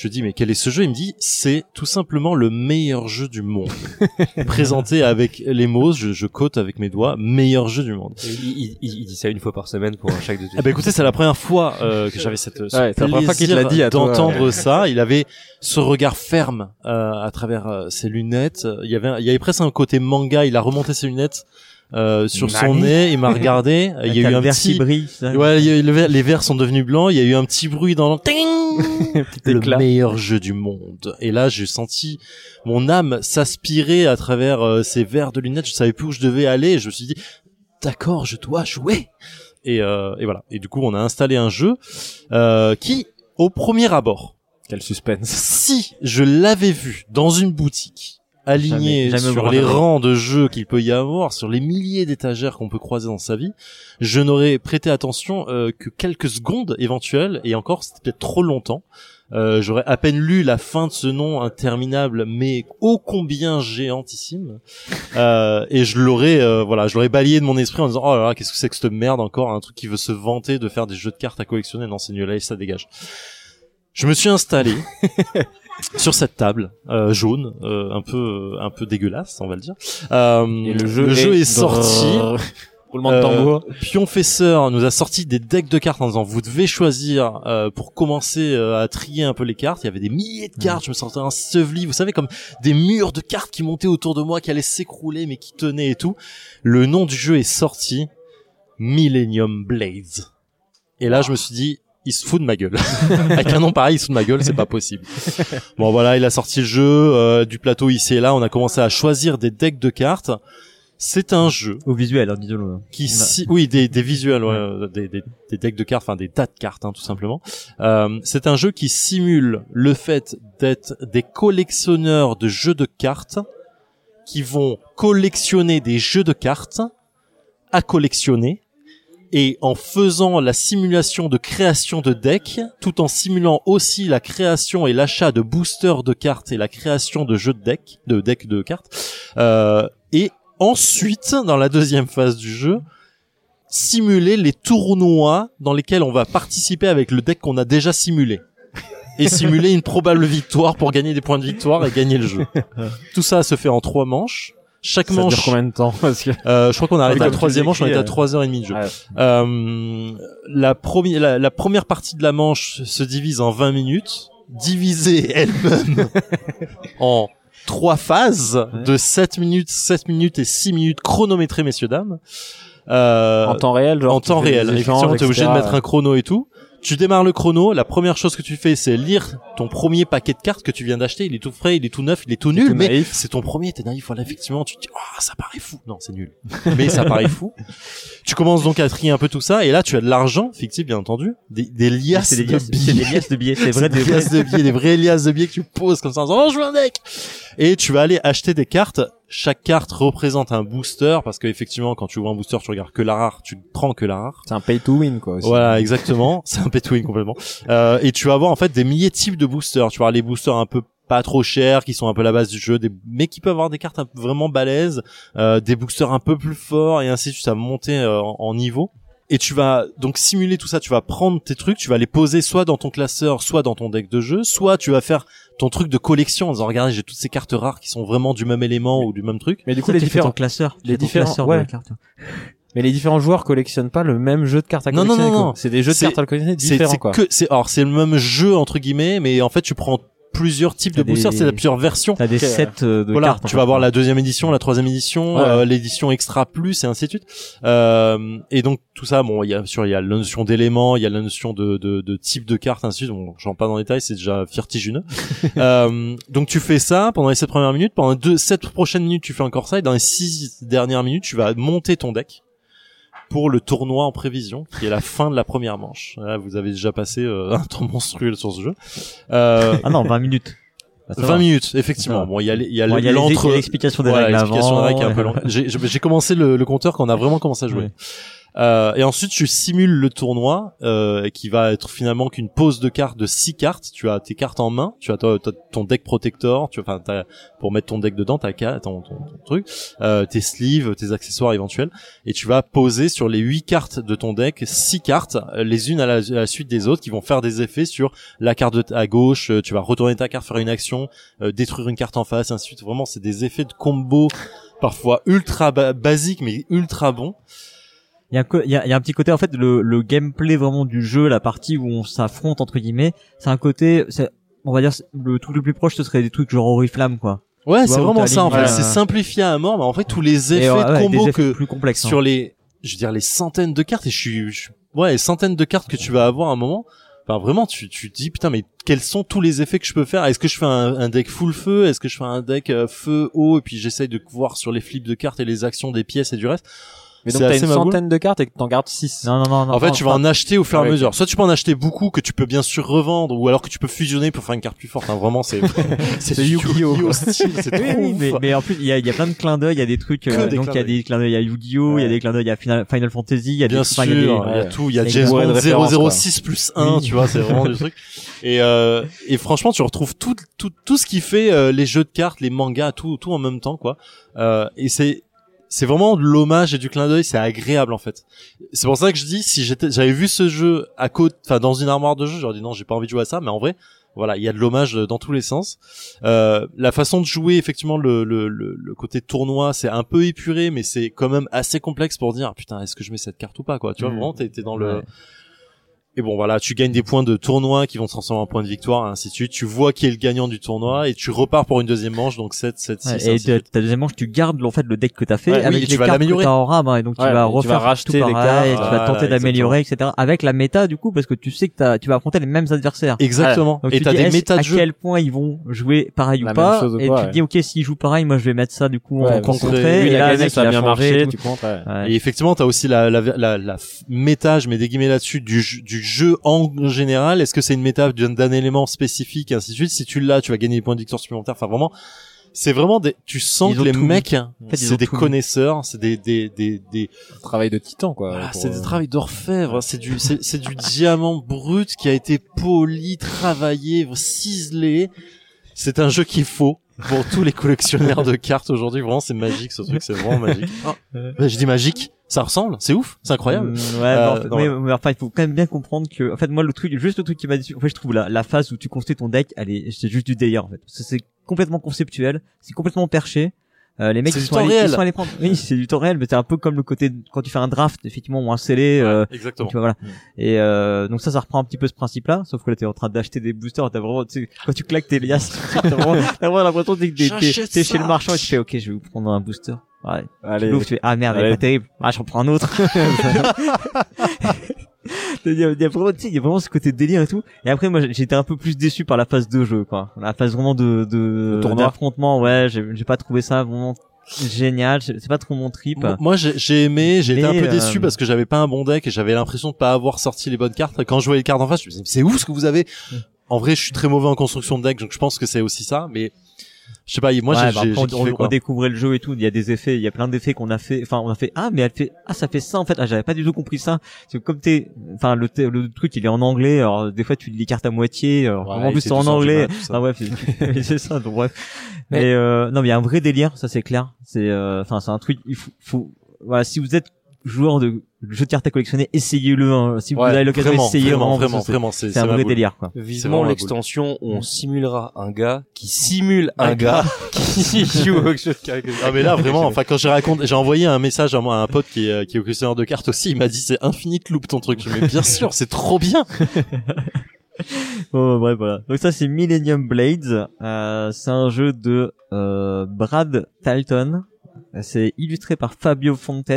Je dis mais quel est ce jeu? Il me dit c'est tout simplement le meilleur jeu du monde. Présenté avec les mots, je, je cote avec mes doigts, meilleur jeu du monde. Il, il- il- il dit ça une fois par semaine pour un chaque de Ah bah écoutez, c'est la première fois euh, que j'avais cette ce c'est la première fois qu'il te l'a plaisir toi, d'entendre ça. Il avait ce regard ferme euh, à travers euh, ses lunettes. Il y avait il y avait presque un côté manga. Il a remonté ses lunettes euh, sur son nez. Il m'a regardé. il y a eu un petit qui brille. Ouais, eu le les verres sont devenus blancs. Il y a eu un petit bruit dans le Ting le éclat. meilleur jeu du monde. Et là, j'ai senti mon âme s'aspirer à travers euh, ces verres de lunettes. Je savais plus où je devais aller. Et je me suis dit, d'accord, je dois jouer. Et, euh, et voilà. Et du coup, on a installé un jeu euh, qui, au premier abord, Quel suspense. si je l'avais vu dans une boutique aligné Jamais- jamais sur les rangs de jeux qu'il peut y avoir, sur les milliers d'étagères qu'on peut croiser dans sa vie, je n'aurais prêté attention euh, que quelques secondes éventuelles, et encore c'était peut-être trop longtemps. Euh, J'aurais à peine lu la fin de ce nom interminable, mais ô combien géantissime, euh, et je l'aurais, euh, voilà, je l'aurais balayé de mon esprit en disant oh là là, qu'est-ce que c'est que cette merde encore, un truc qui veut se vanter de faire des jeux de cartes à collectionner, non c'est nul, allez ça dégage. Je me suis installé sur cette table euh, jaune, euh, un peu un peu dégueulasse, on va le dire. Euh, Et le jeu, est, sorti. Roulement de Euh, tambour. Pionfesseur nous a sorti des decks de cartes en disant vous devez choisir euh, pour commencer euh, à trier un peu les cartes. Il y avait des milliers de cartes, je me sentais enseveli, vous savez comme des murs de cartes qui montaient autour de moi, qui allaient s'écrouler mais qui tenaient et tout. Le nom du jeu est sorti, Millennium Blades. Et là je me suis dit il se fout de ma gueule. Avec un nom pareil, il se fout de ma gueule, c'est pas possible. Bon voilà, il a sorti le jeu euh, du plateau ici et là, on a commencé à choisir des decks de cartes. C'est un jeu Au visuel, hein, disons-le. qui si- oui des, des visuels ouais, euh, des, des, des decks de cartes enfin des tas de cartes hein, tout simplement euh, c'est un jeu qui simule le fait d'être des collectionneurs de jeux de cartes qui vont collectionner des jeux de cartes à collectionner et en faisant la simulation de création de decks, tout en simulant aussi la création et l'achat de boosters de cartes et la création de jeux de decks, de decks de cartes, euh, et ensuite, dans la deuxième phase du jeu, simuler les tournois dans lesquels on va participer avec le deck qu'on a déjà simulé. Et simuler une probable victoire pour gagner des points de victoire et gagner le jeu. Tout ça se fait en trois manches. Chaque Ça dure manche, combien de temps Parce que euh, je crois qu'on arrive à la troisième manche, on est à trois heures et demie de jeu. Ouais. Euh, la, première, la, la première partie de la manche se divise en 20 minutes, divisée elle-même en trois phases de 7 minutes, 7 minutes et 6 minutes chronométrées, messieurs, dames. Euh, en temps réel, genre en temps réel. Effectivement, t'es obligé de mettre un chrono et tout. Tu démarres le chrono. La première chose que tu fais, c'est lire ton premier paquet de cartes que tu viens d'acheter. Il est tout frais, il est tout neuf, il est tout nul, tout mais c'est ton premier. T'es naïf. Voilà, effectivement, tu te dis, oh, ça paraît fou. Non, c'est nul. mais ça paraît fou. Tu commences donc à trier un peu tout ça, et là, tu as de l'argent, fictif, bien entendu, des, des liasses des de liasses, billets. des liasses de billets, c'est vrai, des liasses de billets, des vraies liasses de billets que tu poses comme ça en disant, oh, je veux un deck! Et tu vas aller acheter des cartes. Chaque carte représente un booster, parce qu'effectivement, quand tu vois un booster, tu regardes que la rare, tu prends que la rare. C'est un pay to win quoi. aussi. Voilà, exactement. C'est un pay to win complètement. Euh, et tu vas avoir en fait des milliers de types de boosters. Tu avoir les boosters un peu pas trop chers, qui sont un peu la base du jeu, des... mais qui peuvent avoir des cartes un peu vraiment balèzes, euh, des boosters un peu plus forts, et ainsi de suite, va monter euh, en, en niveau. Et tu vas donc simuler tout ça, tu vas prendre tes trucs, tu vas les poser soit dans ton classeur, soit dans ton deck de jeu, soit tu vas faire ton truc de collection en disant regardez j'ai toutes ces cartes rares qui sont vraiment du même élément ou du même truc. Mais du coup Ça, les différents ton classeur. Tu les différents- classeur de ouais. la carte. mais les différents joueurs collectionnent pas le même jeu de cartes à Non, non, collectionner. non, quoi. non. C'est des jeux de cartes à collectionner différents c'est quoi. que c'est alors c'est le même jeu entre guillemets, mais en fait tu prends plusieurs types de des- boosters, c'est plusieurs versions. T'as des sets euh, de voilà, cartes. tu vas avoir la deuxième édition, la troisième édition, Ouais. euh, l'édition extra plus et ainsi de suite. Euh, et donc tout ça, bon, il y a sûr il y a la notion d'éléments, il y a la notion de, de, de type de carte, ainsi de suite. Bon, j'en parle dans les détails, c'est déjà vertigineux. euh, donc tu fais ça pendant les sept premières minutes, pendant les deux sept prochaines minutes, tu fais encore ça, et dans les six dernières minutes, tu vas monter ton deck pour le tournoi en prévision, qui est la fin de la première manche. Là, vous avez déjà passé euh, un temps monstrueux sur ce jeu. Euh, Ah non, 20 minutes. Bah, ça 20 va. minutes, effectivement. Va. Bon, il y a, il y a Bon, l'entre- l'explication des voilà, règles l'explication avant. des règles qui est un peu ouais. longue. J'ai commencé le, le compteur quand on a vraiment commencé à jouer. Ouais. Euh, et ensuite, tu simules le tournoi euh, qui va être finalement qu'une pose de cartes de six cartes. Tu as tes cartes en main, tu as ton, deck protector, tu enfin pour mettre ton deck dedans, ta ton, ton, ton truc, euh, tes sleeves, tes accessoires éventuels, et tu vas poser sur les huit cartes de ton deck six cartes, euh, les unes à la, suite des autres, qui vont faire des effets sur la carte à gauche. euh, Tu vas retourner ta carte, faire une action, euh, détruire une carte en face, et ainsi de suite. Vraiment, c'est des effets de combo parfois ultra ba- basiques mais ultra bons. Il y a, y, a, y a un petit côté en fait le, le gameplay vraiment du jeu, la partie où on s'affronte entre guillemets, c'est un côté, on va dire le truc le plus proche ce serait des trucs genre Oriflamme quoi. Ouais, c'est vraiment ça. En fait, c'est simplifié à mort, mais en fait tous les Et, effets ouais, de combo que plus complexes. hein. sur les, je veux dire les centaines de cartes et je suis, je- ouais, les centaines de cartes que tu vas avoir à un moment. Enfin, vraiment, tu, tu te dis putain, mais quels sont tous les effets que je peux faire? Est-ce que je fais un, un deck full feu? Est-ce que je fais un deck euh, feu eau et puis j'essaye de voir sur les flips de cartes et les actions des pièces et du reste? Mais donc t'as une centaine de cartes et que t'en gardes 6. Non non non non. En fait, non, tu vas pas- en acheter au fur et à Ouais, mesure. Soit tu peux en acheter beaucoup que tu peux bien sûr revendre, ou alors que tu peux fusionner pour faire une carte plus forte. Hein, vraiment, c'est c'est Yu-Gi-Oh! style, c'est Oui, mais, mais en plus il y a, il y a plein de clins d'œil, il y a des trucs Que euh, des donc clins il y a des clins d'œil, il y a Yu-Gi-Oh, il y a des clins d'œil, il y a Final, Final Fantasy, il y a Bien des sûr, il y a des- tout, il y a références, 006 plus 1, Oui. tu vois, c'est vraiment du truc. Et euh, et franchement, tu retrouves tout tout tout ce qui fait euh, les jeux de cartes, les mangas, tout tout en même temps quoi. Euh, et c'est c'est vraiment de l'hommage et du clin d'œil, c'est agréable en fait. C'est pour ça que je dis si j'étais j'avais vu ce jeu à côté enfin dans une armoire de jeu, j'aurais dit non, j'ai pas envie de jouer à ça, mais en vrai voilà, il y a de l'hommage dans tous les sens. Euh, la façon de jouer, effectivement, le, le, le, le côté tournoi, c'est un peu épuré, mais c'est quand même assez complexe pour dire putain, est-ce que je mets cette carte ou pas quoi. Tu vois, Mhm. vraiment, t'es t'es dans le Ouais. Et bon voilà, tu gagnes des points de tournoi qui vont se transformer en points de victoire, et ainsi de suite. Tu vois qui est le gagnant du tournoi et tu repars pour une deuxième manche, donc 7, 7, 6, Ouais, ainsi et de ta suite. ta deuxième manche, tu gardes en fait le deck que t'as fait Ouais, avec et tu les vas cartes que t'as en rame, hein, et donc tu vas et tu refaire vas racheter tout les cartes. tu vas tenter d'améliorer, etc. Avec la méta du coup, parce que tu sais que t'as- tu vas affronter les mêmes adversaires. Exactement. Donc et tu t'as dis, des méta de à jeu. quel point ils vont jouer pareil La ou pas, ou et tu te dis ok s'ils jouent pareil, moi je vais mettre ça du coup en lui, et là ça a bien marché, tu comptes. Et effectivement, t'as aussi la, la, la, la f- méta, je mets des guillemets là-dessus, du, jeu- en général. Est-ce que c'est une méta d'un élément spécifique, et ainsi de suite? Si tu l'as, tu vas gagner des points de victoire supplémentaires. Enfin, vraiment, c'est vraiment des, tu sens Ils que les mecs, fait, c'est des connaisseurs, c'est des, des, des, des, Travail de titan, quoi. voilà, pour, c'est des euh, travail d'orfèvre, c'est du, c'est, du diamant brut qui a été poli, travaillé, ciselé. C'est un jeu qu'il faut pour tous les collectionneurs de cartes aujourd'hui. Vraiment, c'est magique ce truc, c'est vraiment magique. Ah, bah, je dis magique, ça ressemble, c'est ouf, c'est incroyable. Mm, ouais, Euh, mais, en fait, non, mais- enfin, il faut quand même bien comprendre que, en fait, moi, le truc, juste le truc qui m'a dit, en fait, je trouve la, la phase où tu construis ton deck, elle est, c'est juste du délire, en fait. C'est complètement conceptuel, c'est complètement perché. Euh, les mecs, C'est ils du sont, allés, ils sont allés prendre, oui, c'est du temps réel, mais c'est un peu comme le côté, de- quand tu fais un draft, effectivement, ou un scellé, euh, Exactement. tu vois, voilà. Mm. Et euh, donc ça, ça reprend un petit peu ce principe-là, sauf que là, t'es en train d'acheter des boosters, t'as vraiment, tu sais, quand tu claques tes liasses, t'as vraiment, vraiment l'impression que t'es- t'es J'achète t'es chez le marchand et tu fais, ok, je vais vous prendre un booster. Ouais. Tu Allez, l'ouvres, tu fais, ah merde, elle est pas terrible. Ah, j'en prends un autre. Il y, a, il y a vraiment, tu sais, il y a vraiment ce côté délire et tout. Et après, moi, j'étais un peu plus déçu par la phase de jeu, quoi. La phase vraiment de, de, d'affrontement, ouais, j'ai, pas trouvé ça vraiment génial. C'est pas trop mon trip. Moi- j'ai aimé, j'ai été un peu déçu euh, parce que j'avais pas un bon deck et j'avais l'impression de pas avoir sorti les bonnes cartes. Quand je voyais les cartes en face, je me disais, c'est ouf ce que vous avez? En vrai, je suis très mauvais en construction de deck, donc je pense que c'est aussi ça. Mais je sais pas, moi, Ouais, j'ai bah j'ai- après, j'ai on, on découvrait le jeu et tout. Il y a des effets, il y a plein d'effets qu'on a fait. Enfin, on a fait ah, mais elle fait ah, ça fait ça en fait. Ah, j'avais pas du tout compris ça. Que comme t'es, enfin, le, le truc il est en anglais. Alors des fois tu lis les cartes à moitié. Alors, Ouais, en plus c'est en anglais. ça. Ah ouais, c'est c'est ça. Donc bref. Mais- Mais euh, non, mais il y a un vrai délire, ça c'est clair. C'est, euh, enfin, c'est un truc. Il faut, faut, voilà, si vous êtes joueur de jeux de cartes à collectionner, essayez-le. hein. Si vous Ouais, avez l'occasion, essayez vraiment, vraiment, c'est- vraiment, c'est C'est un vrai délire, quoi. Vivement l'extension où on simulera un gars qui simule un, gars qui joue au jeu de cartes. Ah mais là vraiment, enfin quand j'ai raconté, j'ai envoyé un message à moi à un pote qui est euh, qui est au collectionneur de cartes aussi, il m'a dit c'est infinite loop ton truc. Je mais bien sûr, c'est trop bien. Bon, bref, voilà. Donc ça, c'est Millennium Blades. Euh, c'est un jeu de euh, Brad Talton. C'est illustré par Fabio Fontes.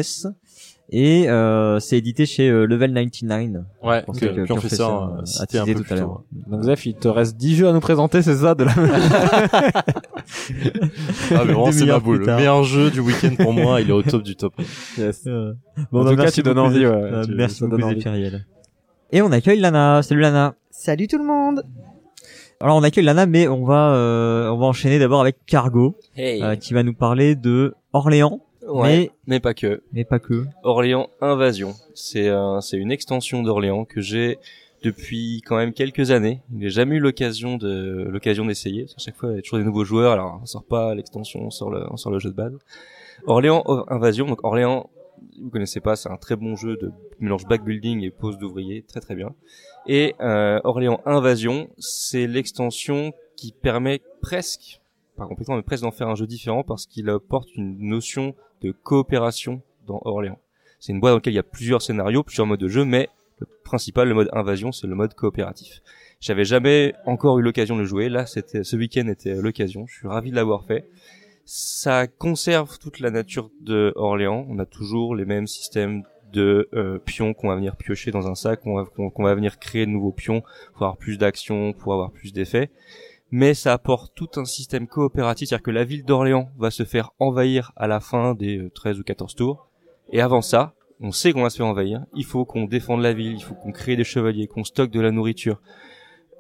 Et euh, c'est édité chez euh, Level 99. Ouais, Pour qui qui ont ont fait ça, ça, euh, euh, cité un attisé peu tout à l'heure. Donc Zef, il te reste 10 jeux à nous présenter, c'est ça de la... Ah, mais vraiment, c'est ma boule. Le meilleur jeu du week-end pour moi, il est au top du top. Yes. Euh, En bah, tout cas, merci tu donnes envie, ouais, euh, tu- merci ça beaucoup, donne envie. Zéphiriel. Et on accueille Lana. Salut Lana. Salut tout le monde Alors on accueille Lana, mais on va euh, on va enchaîner d'abord avec Cargo, Hey. euh, qui va nous parler de Orléans, ouais, mais mais pas que. mais pas que. Orléans Invasion. C'est un, c'est une extension d'Orléans que j'ai depuis quand même quelques années. J'ai jamais eu l'occasion de l'occasion d'essayer. Parce qu'à chaque fois, il y a toujours des nouveaux joueurs. Alors, on sort pas l'extension, on sort le, on sort le jeu de base. Orléans Invasion. Donc Orléans, vous connaissez pas, c'est un très bon jeu de mélange backbuilding et pose d'ouvriers, très très bien. Et euh, Orléans Invasion, c'est l'extension qui permet presque, pas complètement, mais presque d'en faire un jeu différent parce qu'il apporte une notion de coopération dans Orléans. C'est une boîte dans laquelle il y a plusieurs scénarios, plusieurs modes de jeu, mais le principal, le mode invasion, c'est le mode coopératif. J'avais jamais encore eu l'occasion de le jouer. Là, c'était ce week-end était l'occasion. Je suis ravi de l'avoir fait. Ça conserve toute la nature de Orléans. On a toujours les mêmes systèmes de euh, pions qu'on va venir piocher dans un sac, qu'on va, va venir créer de nouveaux pions pour avoir plus d'action, pour avoir plus d'effets. Mais ça apporte tout un système coopératif, c'est-à-dire que la ville d'Orléans va se faire envahir à la fin des euh, 13 ou 14 tours. Et avant ça, on sait qu'on va se faire envahir. Il faut qu'on défende la ville, il faut qu'on crée des chevaliers, qu'on stocke de la nourriture.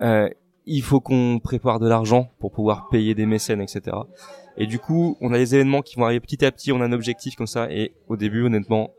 Euh, il faut qu'on prépare de l'argent pour pouvoir payer des mécènes, etc. Et du coup, on a des événements qui vont arriver petit à petit, on a un objectif comme ça. Et au début, honnêtement,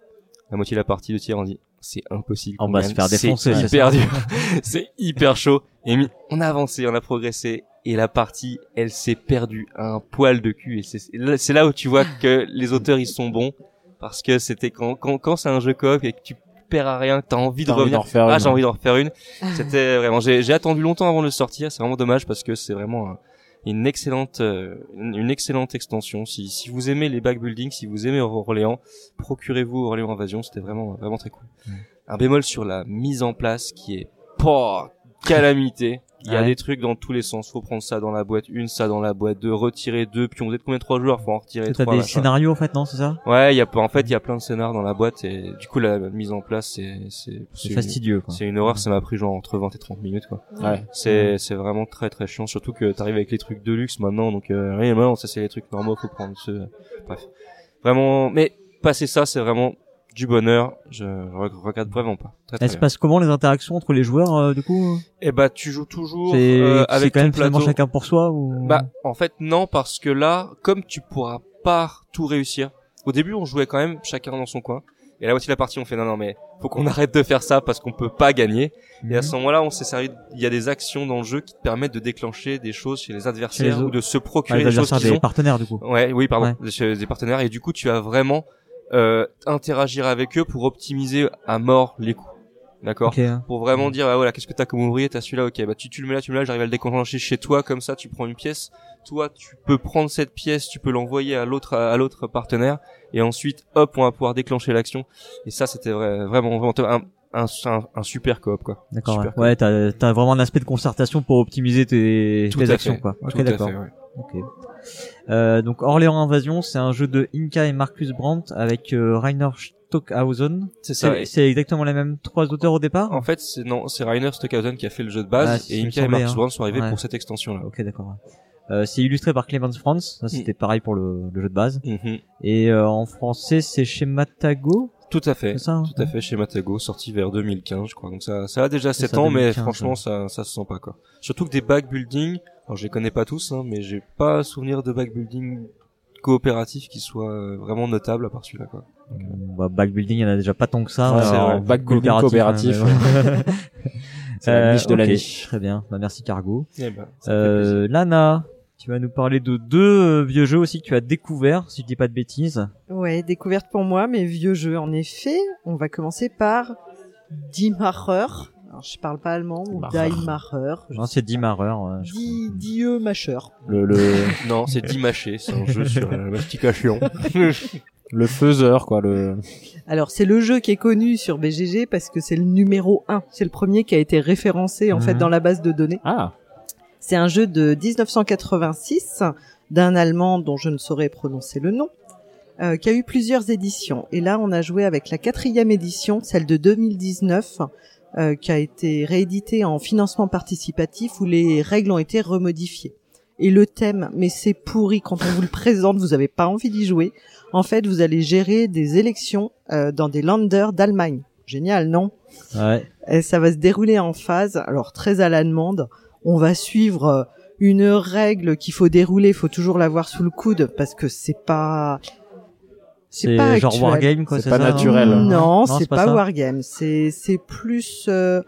la moitié de la partie de tir, on dit c'est impossible. On va se faire défoncer, C'est hyper dur. c'est hyper chaud. Et on a avancé, on a progressé. Et la partie, elle s'est perdue à un poil de cul. Et c'est là- où tu vois que les auteurs, ils sont bons. Parce que c'était quand, quand, quand c'est un jeu coop et que tu perds à rien, que t'as envie de envie revenir. refaire ah, j'ai envie d'en refaire une. C'était vraiment, j'ai attendu longtemps avant de le sortir. C'est vraiment dommage parce que c'est vraiment un- une excellente, euh, une excellente extension. Si, si vous aimez les backbuilding, si vous aimez Orléans, procurez-vous Orléans Invasion. C'était vraiment, vraiment très cool. Un bémol sur la mise en place qui est pas calamité. Il y a Ouais. des trucs dans tous les sens. Faut prendre ça dans la boîte, une, ça dans la boîte, deux, retirer deux, puis on vous êtes combien de trois joueurs, faut en retirer T'as trois. des machin. scénarios en fait, non, c'est ça? Ouais, il y a pas, en fait, il y a plein de scénars dans la boîte et du coup, la mise en place, c'est, c'est, fastidieux quoi. C'est une horreur, ça m'a pris genre entre 20 et 30 minutes, quoi. Ouais. C'est, c'est vraiment très très chiant, surtout que t'arrives avec les trucs de luxe maintenant, donc, euh, rien, maintenant, ça c'est les trucs normaux, faut prendre ce, bref. Vraiment, mais, passer ça, c'est vraiment du bonheur, je re- regrette vraiment pas. Très, très Elles se passent comment les interactions entre les joueurs euh, du coup Et bah, tu joues toujours, euh, avec quand même plateau. chacun pour soi ou? Bah, en fait, non, parce que là, comme tu pourras pas tout réussir, au début, on jouait quand même chacun dans son coin. Et la moitié de la partie, on fait non, non, mais faut qu'on arrête de faire ça parce qu'on peut pas gagner. Et à ce moment-là, on s'est servi, il y a des actions dans le jeu qui te permettent de déclencher des choses chez les adversaires Chez les ou de se Ah, procurer les des choses qu'ils des ont. partenaires du coup. Ouais, oui, pardon, Ouais. chez des partenaires. Et du coup, tu vas vraiment euh, interagir avec eux pour optimiser à mort les coups. D'accord Ok. hein. pour vraiment dire ah voilà qu'est-ce que t'as comme ouvrier? T'as celui-là ok bah tu, tu le mets là tu le mets là j'arrive à le déclencher chez toi comme ça tu prends une pièce toi tu peux prendre cette pièce tu peux l'envoyer à l'autre à, l'autre partenaire et ensuite hop on va pouvoir déclencher l'action et ça c'était vrai- vraiment vraiment un, un, un, un super coop quoi D'accord. Ouais, ouais t'as t'as vraiment un aspect de concertation pour optimiser tes, tes actions fait. quoi. Ok d'accord. ouais. Ok. Euh, donc Orléans Invasion, c'est un jeu de Inka et Marcus Brandt avec euh, Rainer Stockhausen. c'est ça C'est exactement les mêmes trois auteurs au départ? en fait c'est non c'est Rainer Stockhausen qui a fait le jeu de base Ah, et Inka et Marcus hein. Brown sont arrivés Ouais. pour cette extension là Ok d'accord. Euh, c'est illustré par Clemens Franz. Ça c'était pareil pour le, le jeu de base. Mhm. Et euh, en français c'est chez Matago? tout à fait C'est ça. hein? Tout à fait chez Matago, sorti vers 2015, je crois. Donc ça, ça a déjà C'est 7 ça, ans, mais 2015, franchement, ouais. ça, ça se sent pas quoi. Surtout que des backbuilding, alors je les connais pas tous, hein, mais j'ai pas souvenir de backbuilding coopératif qui soit euh, vraiment notable à part celui-là quoi. Bah, backbuilding, il y en a déjà pas tant que ça. Ouais, c'est Alors. Backbuilding coopératif. hein, mais ouais. C'est la niche de la niche. Très bien. Bah, merci Cargo. Eh ben. Euh, Lana, tu vas nous parler de deux euh, vieux jeux aussi que tu as découverts, si je dis pas de bêtises. Ouais, découverte pour moi, mais vieux jeux en effet. On va commencer par Macher. Alors, je parle pas allemand, ou Macher. Die Macher. Je Non, c'est 10 marreurs. ouais, je Die, Die Macher. Le, le, Non, c'est Dimaché, c'est un jeu sur la mastication. Le faiseur, quoi. Le. Alors c'est le jeu qui est connu sur BGG parce que c'est le numéro 1. C'est le premier qui a été référencé en fait Mhm. dans la base de données. Ah. C'est un jeu de 1986 d'un Allemand dont je ne saurais prononcer le nom, euh, qui a eu plusieurs éditions. Et là, on a joué avec la quatrième édition, celle de 2019, euh, qui a été rééditée en financement participatif où les règles ont été remodifiées. Et le thème, mais c'est pourri quand on vous le présente, vous n'avez pas envie d'y jouer. En fait, vous allez gérer des élections euh, dans des landers d'Allemagne. Génial, non? Ouais. et ça va se dérouler en phase, alors très à l'allemande. On va suivre euh, une règle qu'il faut dérouler, il faut toujours l'avoir sous le coude parce que c'est pas C'est pas genre actuel. wargame quoi. C'est pas ça, naturel. non Non, c'est c'est pas pas, wargame, c'est c'est plus euh,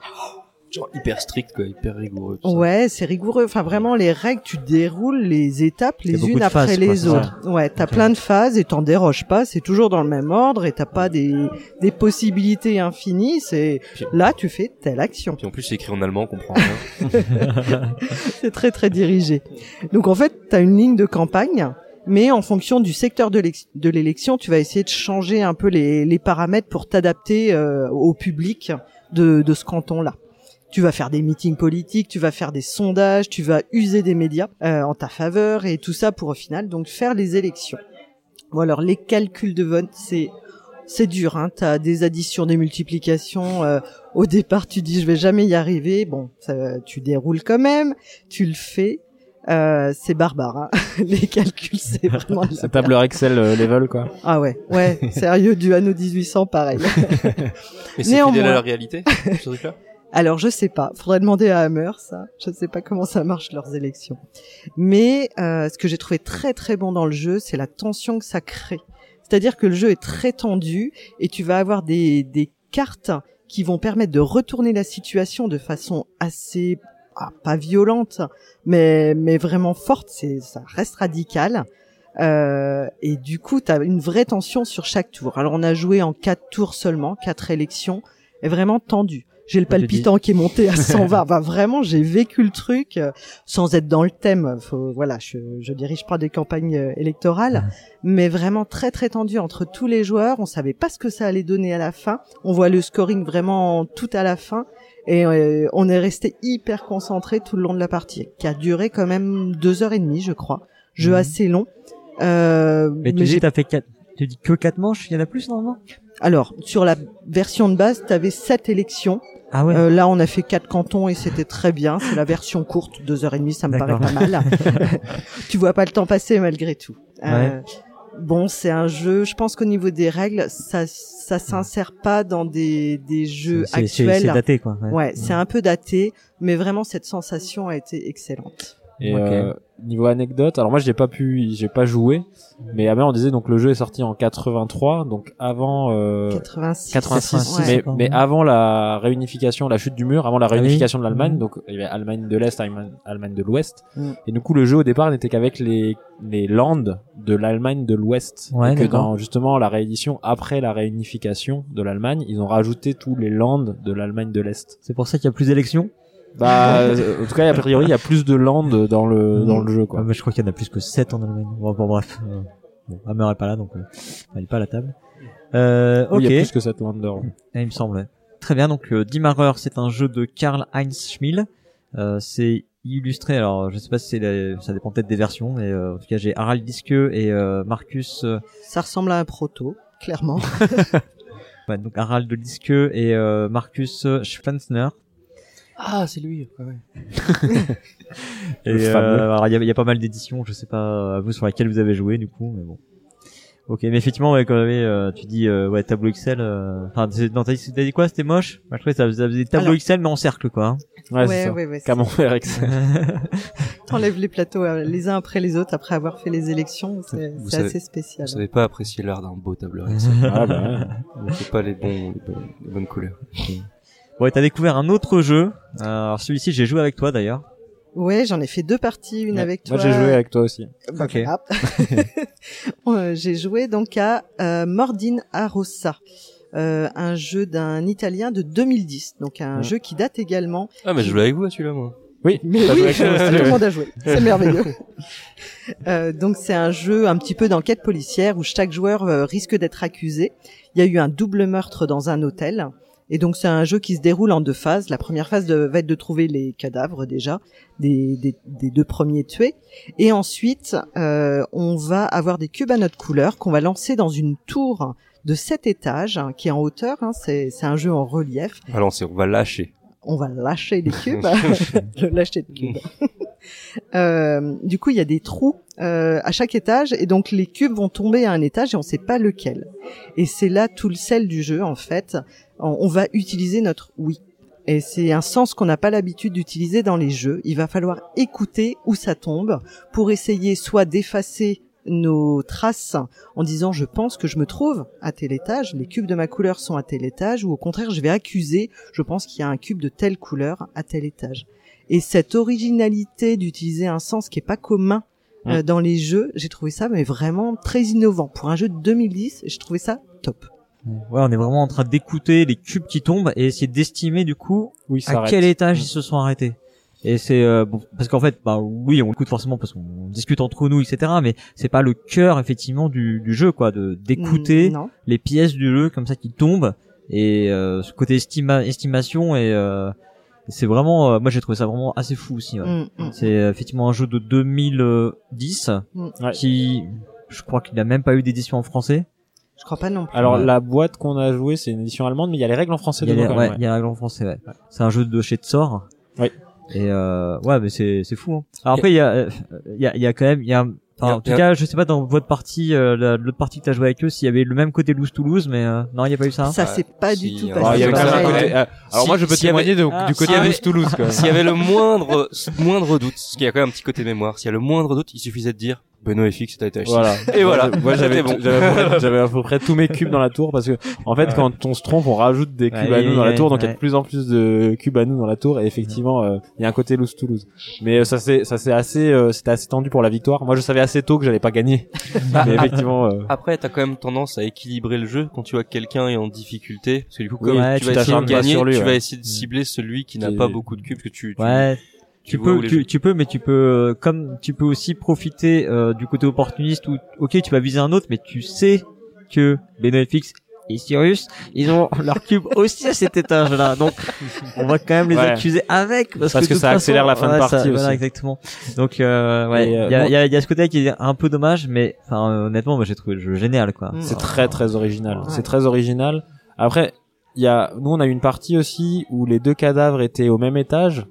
Genre hyper strict, quoi, hyper rigoureux. tout ça. ouais, c'est rigoureux. Enfin vraiment les règles, tu déroules les étapes les unes après phases, les autres. Ouais, t'as plein de phases et t'en déroges pas, c'est toujours dans le même ordre et t'as pas des des possibilités infinies, c'est là tu fais telle action. Puis en plus, c'est écrit en allemand, on comprend rien. C'est très très dirigé. Donc en fait, tu as une ligne de campagne, mais en fonction du secteur de l'élection, tu vas essayer de changer un peu les, les paramètres pour t'adapter euh, au public de, de ce canton-là. Tu vas faire des meetings politiques, tu vas faire des sondages, tu vas user des médias euh, en ta faveur et tout ça pour au final donc faire les élections. Bon alors les calculs de vote, c'est c'est dur, hein. T'as des additions, des multiplications. euh, au départ, tu dis je vais jamais y arriver. Bon, ça, tu déroules quand même, tu le fais. Euh, c'est barbare. Hein. Les calculs, c'est vraiment. C'est tableur Excel euh, level, quoi. Ah ouais, ouais, sérieux, du anno 1800, pareil. Mais c'est Néanmoins. fidèle à la réalité, ce truc-là? Alors je sais pas, faudrait demander à Hammer ça. Je sais pas comment ça marche leurs élections. Mais euh, ce que j'ai trouvé très très bon dans le jeu, c'est la tension que ça crée. C'est-à-dire que le jeu est très tendu et tu vas avoir des, des cartes qui vont permettre de retourner la situation de façon assez ah, pas violente, mais mais vraiment forte. C'est ça reste radical. Euh, et du coup, tu as une vraie tension sur chaque tour. Alors, on a joué en quatre tours seulement, quatre élections, et vraiment tendu. J'ai le palpitant qui est monté à 120. bah, vraiment, j'ai vécu le truc euh, sans être dans le thème. Faut, voilà, je, je dirige pas des campagnes euh, électorales, mais vraiment très très tendu entre tous les joueurs. On savait pas ce que ça allait donner à la fin. On voit le scoring vraiment tout à la fin. Et euh, on est resté hyper concentré tout le long de la partie, qui a duré quand même deux heures et demie, je crois. Jeu Mhm. assez long. Euh, Mais tu mais dis t'as fait quatre. Tu dis que quatre manches. Il y en a plus normalement? alors, sur la version de base, tu avais sept élections. Ah ouais. Euh, là, on a fait quatre cantons et c'était très bien. C'est la version courte, deux heures et demie, ça me paraît pas mal. tu vois pas le temps passer malgré tout. Euh, Bon, c'est un jeu. Je pense qu'au niveau des règles, ça, ça s'insère pas dans des, des jeux actuels. C'est daté quoi. Ouais, c'est un peu daté, mais vraiment cette sensation a été excellente. Et euh, niveau anecdote, alors moi j'ai pas pu, j'ai pas joué, mais Amer on disait donc le jeu est sorti en 83, donc avant euh, 86. 86, Ouais. mais, mais avant la réunification, la chute du mur, avant la Ah oui. réunification de l'Allemagne, Mhm. donc il y avait Allemagne de l'Est, Allemagne, Allemagne de l'Ouest, Mm. et du coup le jeu au départ n'était qu'avec les les landes de l'Allemagne de l'Ouest, Ouais, et que dans justement la réédition après la réunification de l'Allemagne, ils ont rajouté tous les landes de l'Allemagne de l'Est. C'est pour ça qu'il y a plus d'élections? Bah, euh, en tout cas, a priori, il y a plus de landes dans le dans le jeu, quoi. Ah, mais je crois qu'il y en a plus que 7 en Allemagne. Bon, bon bref. Euh, Bon, Hammer est pas là donc euh, elle est pas à la table. Euh, Oui, ok. Il y a plus que cette lander. Ah, il me semble. Très bien, donc euh, Dimmarer, c'est un jeu de Karl Heinz Schmiel. Euh, c'est illustré, alors je sais pas si c'est la- ça dépend peut-être des versions, mais euh, en tout cas j'ai Harald Disque et euh, Marcus, euh, Ça ressemble à un proto, clairement. ouais, donc Harald Disque et euh, Marcus Schwenzner. Ah, c'est lui. Ouais. Et euh, il y, a- il y a pas mal d'éditions, je sais pas à vous sur laquelle vous avez joué du coup, mais bon. Ok, mais effectivement, ouais, quand même, euh, tu dis euh, ouais tableau Excel. euh, Enfin, non, t'as dit, quoi C'était moche? Moi, je trouvais que ça, faisait des tableaux Alors- Excel mais en cercle quoi. Ouais, c'est ouais, ouais, ouais. c'est- Camembert Excel? T'enlèves les plateaux euh, les uns après les autres après avoir fait les élections. C'est assez spécial. Vous savez pas apprécier l'art d'un beau tableur Excel. Ah, bah, pas les, bons, les, bonnes, les bonnes couleurs. Ouais, t'as découvert un autre jeu. Euh, alors celui-ci, j'ai joué avec toi d'ailleurs. Ouais, j'en ai fait deux parties, une Ouais. avec toi. Moi, j'ai joué avec toi aussi. Bah, Ok. voilà. Euh, j'ai joué donc à euh, Mordin a Rossa, euh, un jeu d'un Italien de 2010, donc un Ouais. jeu qui date également. Ah, mais je jouais avec vous à celui-là, moi. Oui, Mais oui, joué tout le monde a joué. C'est merveilleux. Euh, donc c'est un jeu un petit peu d'enquête policière où chaque joueur euh, risque d'être accusé. Il y a eu un double meurtre dans un hôtel. Et donc c'est un jeu qui se déroule en deux phases. La première phase de- va être de trouver les cadavres déjà des, des, des deux premiers tués. Et ensuite, euh, on va avoir des cubes à notre couleur qu'on va lancer dans une tour de sept étages hein, qui est en hauteur. hein. c'est c'est un jeu en relief On va lancer, on va lâcher. on va lâcher les cubes, le lâcher de cubes. Euh, du coup, il y a des trous euh, à chaque étage et donc les cubes vont tomber à un étage et on sait pas lequel. Et c'est là tout le sel du jeu en fait. On, va utiliser notre oui. Et c'est un sens qu'on n'a pas l'habitude d'utiliser dans les jeux. Il va falloir écouter où ça tombe pour essayer soit d'effacer nos traces en disant je pense que je me trouve à tel étage, les cubes de ma couleur sont à tel étage, ou au contraire je vais accuser, je pense qu'il y a un cube de telle couleur à tel étage. Et cette originalité d'utiliser un sens qui est pas commun euh, dans les jeux, j'ai trouvé ça mais vraiment très innovant pour un jeu de 2010. J'ai trouvé ça top. Ouais, on est vraiment en train d'écouter les cubes qui tombent et essayer d'estimer du coup Oui, à quel étage ils se sont arrêtés. Et c'est euh, bon, parce qu'en fait, bah oui, on écoute forcément parce qu'on discute entre nous, etc. Mais c'est pas le cœur effectivement du, du jeu, quoi, de d'écouter Mm, les pièces du jeu comme ça qui tombent et euh, ce côté estima estimation et euh, c'est vraiment, euh, moi j'ai trouvé ça vraiment assez fou aussi. ouais. Mm, mm. C'est euh, effectivement un jeu de 2010 Mm. Ouais. qui, je crois qu'il a même pas eu d'édition en français. Je crois pas non plus. Alors Ouais. la boîte qu'on a jouée, c'est une édition allemande, mais il y a les règles en français Il y a, les- ouais, il y a un règle en français, ouais. C'est un jeu de chez Tsor. Ouais. Et euh, ouais, mais c'est c'est fou. Hein. Alors après, il y a euh, il y a il y a quand même il y a enfin, en tout cas, je sais pas dans votre partie, euh, la- l'autre partie que t'as joué avec eux, s'il y avait le même côté Loose Toulouse, mais euh, non, il y a pas eu ça. ça c'est pas si, du tout euh, passé. Ah, y avait un côté- euh, alors Si- moi je peux s'il y témoigner de- Ah, du côté avait- Toulouse. S'il y avait le moindre, moindre doute, parce qu'il y a quand même un petit côté mémoire, s'il y a le moindre doute, il suffisait de dire Benoît FX est à étage Voilà. Et voilà. Moi j'avais bon. j'avais à peu près- j'avais à peu près tous mes cubes dans la tour parce que en fait quand on se trompe on rajoute des cubes Ouais, à nous dans la tour donc il y a de plus en plus de cubes à nous dans la tour et effectivement euh, il y a un côté loose Toulouse. Mais euh, ça c'est ça c'est assez euh, c'était assez tendu pour la victoire. Moi je savais assez tôt que j'allais pas gagner. Mais effectivement euh, Après, t'as quand même tendance à équilibrer le jeu quand tu vois que quelqu'un est en difficulté. Parce que du coup, Oui, comme ouais, tu tu vas essayer de gagner, sur lui, tu ouais. vas essayer de cibler celui qui n'a pas beaucoup de cubes que tu, tu, Ouais. Tu, peux, tu, tu peux, mais tu peux, euh, comme tu peux aussi profiter euh, du côté opportuniste où, ok, tu vas viser un autre, mais tu sais que Benoît FX et Cyrus, ils ont leur cube aussi à cet étage-là, donc on va quand même les Ouais. accuser avec parce, Parce que, que de ça accélère façon, la fin de ouais, ça- partie Voilà, aussi. exactement. Donc euh, ouais, il euh, y, a, bon. il y, a, il y a ce côté qui est un peu dommage, mais enfin euh, honnêtement, moi j'ai trouvé le jeu génial, quoi. Mm. C'est très très original. Ouais. C'est très original. Après, il y a, nous on a eu une partie aussi où les deux cadavres étaient au même étage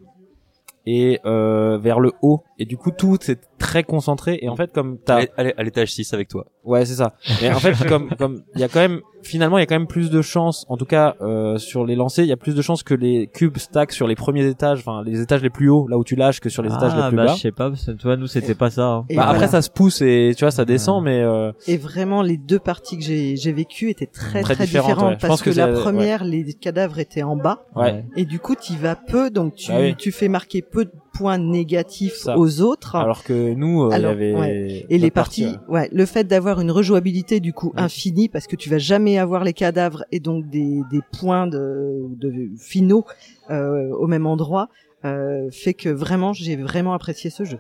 et euh, vers le haut. Et du coup tout c'est très concentré. Et en fait comme t'as, à l'étage 6 avec toi. ouais c'est ça. Mais en fait comme comme il y a quand même finalement il y a quand même plus de chances. En tout cas euh, sur les lancers il y a plus de chances que les cubes stack sur les premiers étages, enfin les étages les plus hauts là où tu lâches que sur les étages ah, les plus bah, bas. je sais pas, parce que, tu vois, nous c'était pas ça. hein. Et Bah, voilà. après ça se pousse et tu vois ça descend mais euh, Et vraiment, les deux parties que j'ai j'ai vécues étaient très Très très, différentes, différentes ouais. Je parce que, que la première, les cadavres étaient en bas ouais. et du coup, tu vas peu, donc tu Bah oui. tu fais marquer peu de points négatifs Ça. aux autres. Alors que nous euh, il y avait ouais. Et les parties, partie, ouais, le fait d'avoir une rejouabilité du coup Mm. infinie parce que tu vas jamais avoir les cadavres et donc des, des points de, de finaux euh, au même endroit euh, fait que vraiment j'ai vraiment apprécié ce jeu.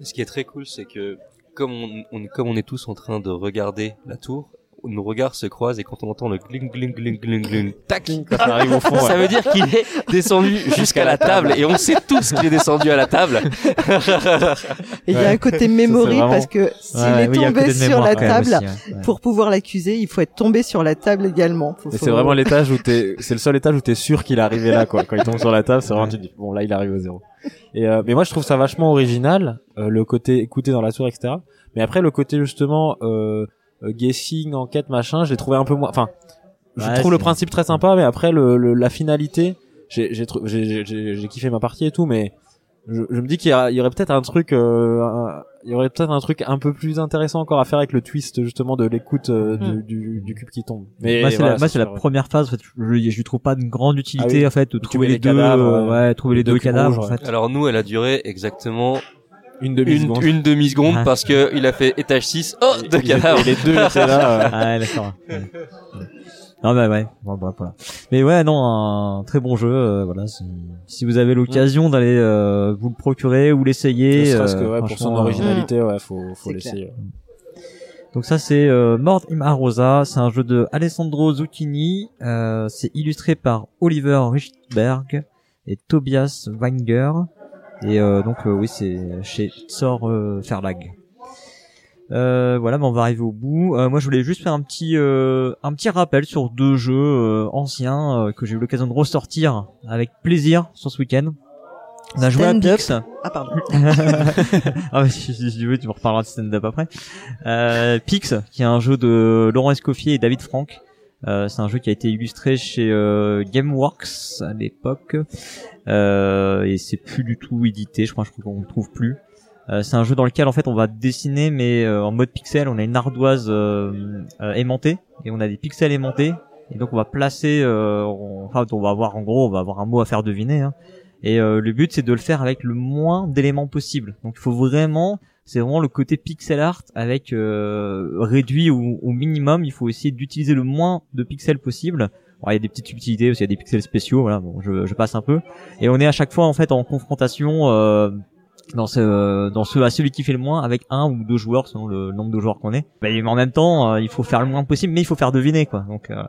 Ce qui est très cool, c'est que comme on, on- comme on est tous en train de regarder la tour, nos regards se croisent et quand on entend le gling gling gling gling gling, tac, quand on arrive au fond. ça ouais. veut dire qu'il est descendu jusqu'à la table et on sait tous qu'il est descendu à la table. Et il y a Ouais. un côté memory vraiment- parce que s'il Ouais, est oui, tombé de sur mémoire la table, aussi, ouais. Ouais. pour pouvoir l'accuser, il faut être tombé sur la table également. Faut- c'est vraiment l'étage où t'es, c'est le seul étage où t'es sûr qu'il est arrivé là, quoi. Quand il tombe sur la table, c'est vraiment, tu dis, bon, là, il arrive au zéro. Et, euh, mais moi, je trouve ça vachement original, euh, le côté écouter dans la tour, etc. Mais après, le côté, justement, euh, guessing, enquête, machin, j'ai trouvé un peu moins, enfin, je Ouais, trouve le principe très sympa, mais après, le, le- la finalité, j'ai, j'ai, trou- j'ai, j'ai- j'ai, j'ai kiffé ma partie et tout, mais je, je me dis qu'il y, a- il y aurait peut-être un truc, euh, un- il y aurait peut-être un truc un peu plus intéressant encore à faire avec le twist, justement, de l'écoute euh, du, du, du cube qui tombe. Mais moi, c'est voilà, la, première phase. En fait, je, je trouve pas de grande utilité Ah oui. en fait de trouver les, les deux, cadavres, euh, ouais, trouver les, les deux, deux cadavres. rouges, en fait. Alors nous, elle a duré exactement une demi une, seconde. une demi seconde Ah. parce que il a fait étage 6, oh, deux cadavres. les deux étaient là. euh, Ah ouais, d'accord. Ouais. Ah bah ouais, bon, bah, voilà. Mais ouais, non, un très bon jeu. euh, voilà, si, vous avez l'occasion d'aller euh, vous le procurer ou l'essayer. Ne serait-ce que euh, ouais, pour son euh, originalité, ouais, faut, faut l'essayer. Donc ça c'est euh, Mord im Rosa, c'est un jeu de Alessandro Zucchini, euh, c'est illustré par Oliver Richtberg et Tobias Wenger et euh, donc euh, oui c'est chez Tsor euh, Verlag. Euh, voilà, ben on va arriver au bout. Euh, moi, je voulais juste faire un petit euh, un petit rappel sur deux jeux euh, anciens euh, que j'ai eu l'occasion de ressortir avec plaisir sur ce week-end. On a joué à. Pix. Ah pardon. ah ouais, si, si tu veux, tu me reparleras de stand-up après. Euh, Pix, qui est un jeu de Laurent Escoffier et David Franck. Euh, c'est un jeu qui a été illustré chez euh, GameWorks à l'époque euh, et c'est plus du tout édité. Je crois, qu'on le trouve plus. Euh, c'est un jeu dans lequel en fait on va dessiner mais euh, en mode pixel. On a une ardoise euh, aimantée et on a des pixels aimantés et donc on va placer. on- enfin, on va avoir en gros, on va avoir un mot à faire deviner. Hein. Et le but c'est de le faire avec le moins d'éléments possible. Donc il faut vraiment, c'est vraiment le côté pixel art avec euh, réduit au, minimum. Il faut essayer d'utiliser le moins de pixels possible. Il y a des petites subtilités aussi, il y a des pixels spéciaux. Voilà, bon, je, je passe un peu. Et on est à chaque fois en fait en confrontation. Euh, dans ce dans ce à celui qui fait le moins avec un ou deux joueurs selon le nombre de joueurs qu'on est mais en même temps euh, il faut faire le moins possible mais il faut faire deviner quoi donc euh,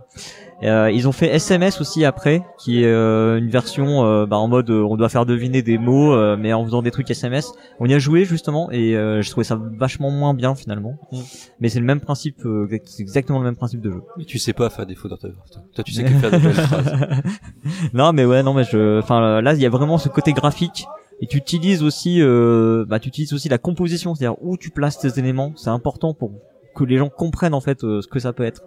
euh, ils ont fait SMS aussi après, qui est euh, une version euh, bah, en mode euh, on doit faire deviner des mots, euh, mais en faisant des trucs SMS. On y a joué justement et euh, je trouvais ça vachement moins bien finalement. Mais c'est le même principe, euh, c'est exactement le même principe de jeu. Mais tu sais pas faire des fautes d'orthographe. toi. Toi, tu sais que faire des phrases. non mais ouais non mais je, enfin là il y a vraiment ce côté graphique. Et tu utilises aussi, euh, bah tu utilises aussi la composition, c'est-à-dire où tu places tes éléments. C'est important pour que les gens comprennent en fait euh, ce que ça peut être.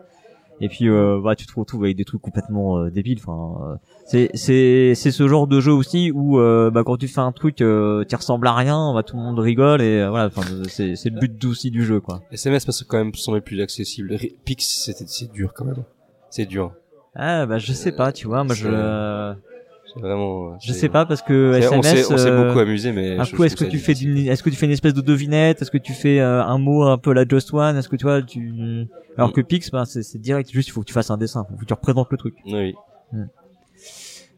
Et puis euh, bah tu te retrouves avec des trucs complètement euh, débiles. Enfin, euh, c'est c'est c'est ce genre de jeu aussi où euh, bah quand tu fais un truc euh, qui ressemble à rien, bah tout le monde rigole et voilà. Enfin c'est c'est le but aussi du jeu quoi. SMS parce que quand même semble plus accessible. Pix, c'était c'est dur quand même. C'est dur. Ah bah je sais pas, tu vois, moi je vraiment. je sais pas parce que SMS. on s'est euh, beaucoup amusé, mais. Un coup, est-ce que tu fais est-ce que tu fais une espèce de devinette? Est-ce que tu fais euh, un mot un peu la Just One? Est-ce que tu vois, tu, alors que Pix, bah, c'est, direct, juste il faut que tu fasses un dessin, faut que tu représentes le truc. Oui.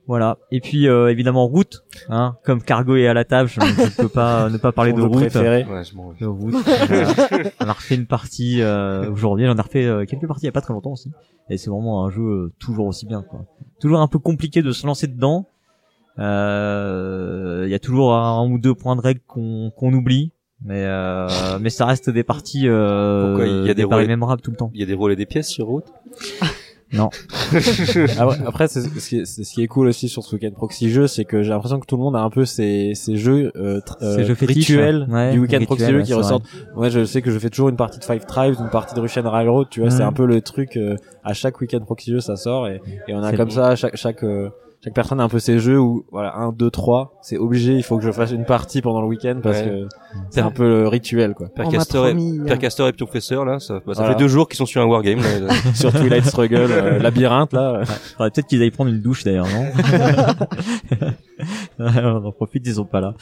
Voilà. Et puis euh, évidemment route, hein, comme Cargo est à la table, je ne peux pas ne pas parler de route. préféré. Ouais, je m'en De route. Voilà. on a refait une partie euh, aujourd'hui, j'en ai refait euh, quelques parties il y a pas très longtemps aussi. Et c'est vraiment un jeu euh, toujours aussi bien, quoi. Toujours un peu compliqué de se lancer dedans. Euh, Il y a toujours un, ou deux points de règle qu'on qu'on oublie, mais euh, mais ça reste des parties euh, Pourquoi il y a des rôles- mémorables tout le temps. Il y a des rôles et des pièces sur route? Après, après, c'est ce qui est, c'est ce qui est cool aussi sur ce week-end proxy jeu, c'est que j'ai l'impression que tout le monde a un peu ces, ces jeux, euh, tr- Ces euh, jeux fétiches, rituels ouais. du week-end proxy jeu ouais, qui ressortent. Moi, je sais que je fais toujours une partie de Five Tribes, une partie de Russian Railroad, tu vois, c'est un peu le truc, euh, à chaque week-end proxy jeu, ça sort et, et on a C'est comme bon. ça, chaque, chaque, euh, chaque personne a un peu ses jeux où, voilà, un, deux, trois, c'est obligé, il faut que je fasse une partie pendant le week-end parce Ouais. que c'est un peu le rituel, quoi. Père Castor, et, promis, Père hein. Castor et Professeur, là, ça, bah, ça Voilà. fait deux jours qu'ils sont sur un wargame. là. sur Twilight Struggle, euh, Labyrinthe, là. Faudrait peut-être qu'ils aillent prendre une douche d'ailleurs, non On en profite, ils sont pas là.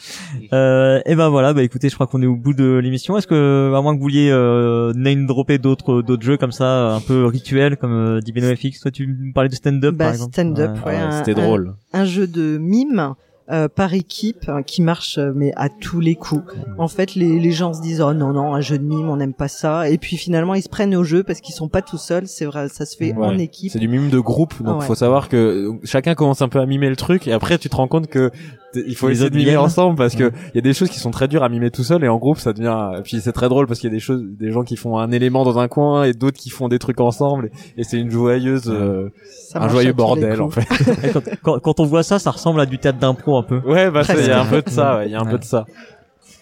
Euh, et ben voilà, bah écoutez, je crois qu'on est au bout de l'émission. Est-ce que, à moins que vous vouliez euh, name dropper d'autres d'autres jeux comme ça, un peu rituels comme euh, dit FX, toi tu me parlais de stand-up Bah, par exemple. stand-up, Ouais. ouais, Ouais, un- C'était un- drôle. un jeu de mime euh, par équipe hein, qui marche euh, mais à tous les coups. En fait, les, les gens se disent oh non non un jeu de mime on n'aime pas ça et puis finalement ils se prennent au jeu parce qu'ils sont pas tout seuls. C'est vrai, ça se fait Ouais. en équipe. C'est du mime de groupe, donc Ah ouais. faut savoir que chacun commence un peu à mimer le truc et après tu te rends compte que il faut Les essayer de mimer ensemble parce que il y a des choses qui sont très dures à mimer tout seul et en groupe ça devient et puis c'est très drôle parce qu'il y a des choses des gens qui font un élément dans un coin et d'autres qui font des trucs ensemble et, et c'est une joyeuse euh, un joyeux bordel en fait. Quand, quand, quand on voit ça, ça ressemble à du théâtre d'impro un peu. ouais bah ça, il y a un peu de ça, Ouais. ouais, il y a un Ouais. peu de ça.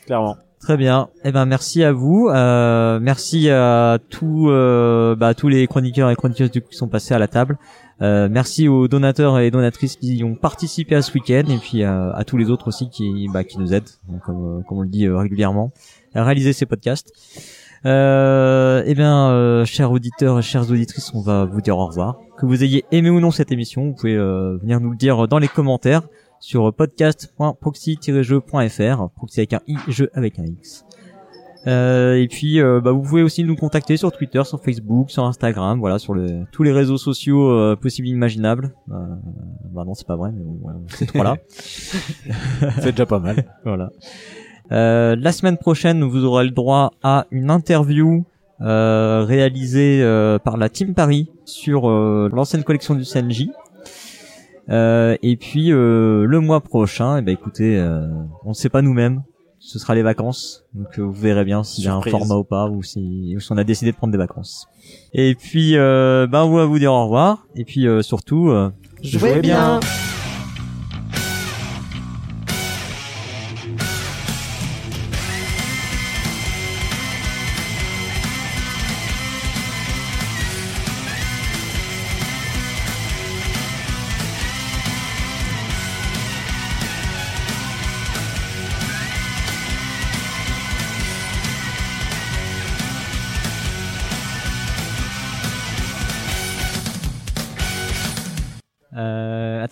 Clairement. Très bien. Eh ben merci à vous. Euh, merci à tous euh, bah, tous les chroniqueurs et chroniqueuses du coup qui sont passés à la table. Euh, merci aux donateurs et donatrices qui ont participé à ce week-end et puis euh, à tous les autres aussi qui bah, qui nous aident, donc, comme euh, comme on le dit régulièrement, à réaliser ces podcasts. Eh bien, euh, chers auditeurs et chères auditrices, on va vous dire au revoir. Que vous ayez aimé ou non cette émission, vous pouvez euh, venir nous le dire dans les commentaires sur podcast.proxy-jeu.fr, proxy avec un i, jeu avec un x. Euh, et puis, euh, bah, vous pouvez aussi nous contacter sur Twitter, sur Facebook, sur Instagram, voilà, sur le, tous les réseaux sociaux euh, possibles et imaginables. Euh, bah non, c'est pas vrai, mais bon, voilà, ces trois-là. C'est déjà pas mal. voilà. Euh, la semaine prochaine, vous aurez le droit à une interview euh, réalisée euh, par la Team Paris sur euh, l'ancienne collection du CNJ. Euh, et puis euh, le mois prochain, eh ben écoutez, euh, on ne sait pas nous-mêmes. Ce sera les vacances, donc euh, vous verrez bien s'il y a un format ou pas, ou si, ou si on a décidé de prendre des vacances. Et puis, euh, ben on va vous dire au revoir. Et puis euh, surtout, euh, Jouez bien.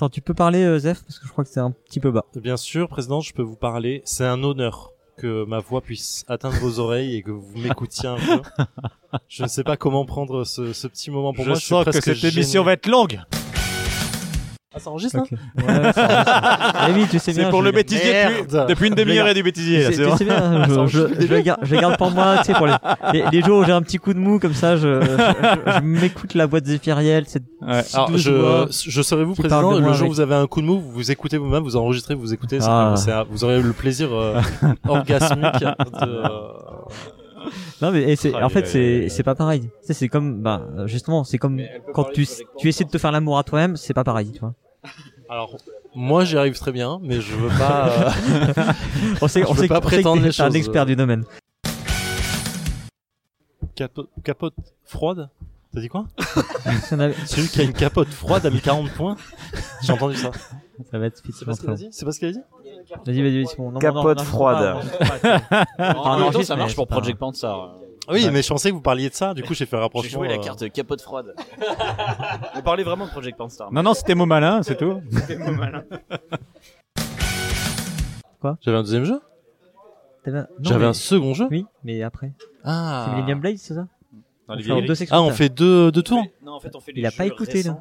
Attends, tu peux parler, euh, Zef, parce que je crois que c'est un petit peu bas. Bien sûr, président, je peux vous parler. C'est un honneur que ma voix puisse atteindre vos oreilles et que vous m'écoutiez un peu. Je ne sais pas comment prendre ce, ce petit moment pour je moi. suis sens que cette émission va être longue. Ah, ça enregistre Ok. Ouais, ça enregistre. Eh oui, tu sais bien. C'est pour je- le bêtisier depuis, depuis une demi-heure et du bêtisier. là, Tu c'est sais, bon. tu sais bien, je, je, je, le garde, je garde pour moi, tu sais, pour les, les, les jours où j'ai un petit coup de mou comme ça, je, je, je m'écoute la voix de Zéphiriel, cette Ouais. Alors, je, je serai vous de Le jour où avec- vous avez un coup de mou, vous vous écoutez vous-même, vous enregistrez, vous écoutez. c'est- Ah. vous aurez le plaisir euh, orgasmique de. Non mais et c'est, Ah, en fait c'est, c'est pas pareil. Tu sais, c'est comme, bah, justement, c'est comme quand tu, tu essaies de te faire l'amour à toi-même, c'est pas pareil, tu vois. Alors, moi, j'y arrive très bien, mais je veux pas. euh, On sait, Je on veux sait, pas prétendre les un choses. expert du domaine. capote, capote froide? T'as dit quoi? Celui qui a une capote froide a mis 40 points? J'ai entendu ça. ça va être C'est pas ce qu'il a dit? C'est pas ce qu'il a dit? Vas-y, vas-y, vas-y, Simon. Non, non, Capote non, non, froide. non, non, non, non. En même temps, ça marche pour Project Pansar. Oui, mais je pensais que vous parliez de ça. Du coup, j'ai fait un J'ai rapprochement. joué la euh, carte capote froide. On parlait vraiment de Project Pansar. Non, non, c'était mot malin, c'est tout. J'avais un deuxième jeu T'avais un- non, J'avais mais- un second jeu Oui, mais après. Ah. C'est Millennium Blade, c'est ça Dans On les fait en vieilles- deux sections. Ah, on fait deux, deux tours Non, en fait, on fait Il a pas écouté, là.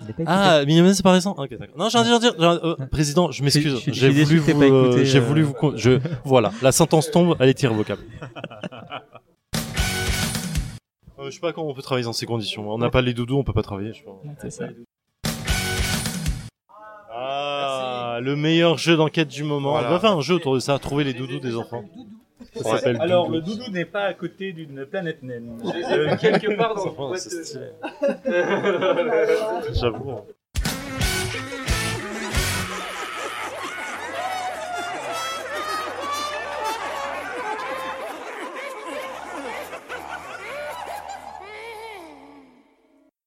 Pas. Ah, Millennium c'est pas récent Ok, d'accord. Non, j'ai un dire, euh, président, je m'excuse. J'ai suis voulu vous, euh, j'ai euh. voulu vous, je, voilà, la sentence tombe, elle est irrévocable. Euh, je sais pas comment on peut travailler dans ces conditions. On n'a pas les doudous, on peut pas travailler. Je pense. C'est ça. Ah, le meilleur jeu d'enquête du moment. Voilà. On va faire un jeu autour de ça, trouver les doudous des enfants. Ouais. Alors, Doudou. le doudou n'est pas à côté d'une planète naine. quelque part dans c'est stylé. J'avoue. hein.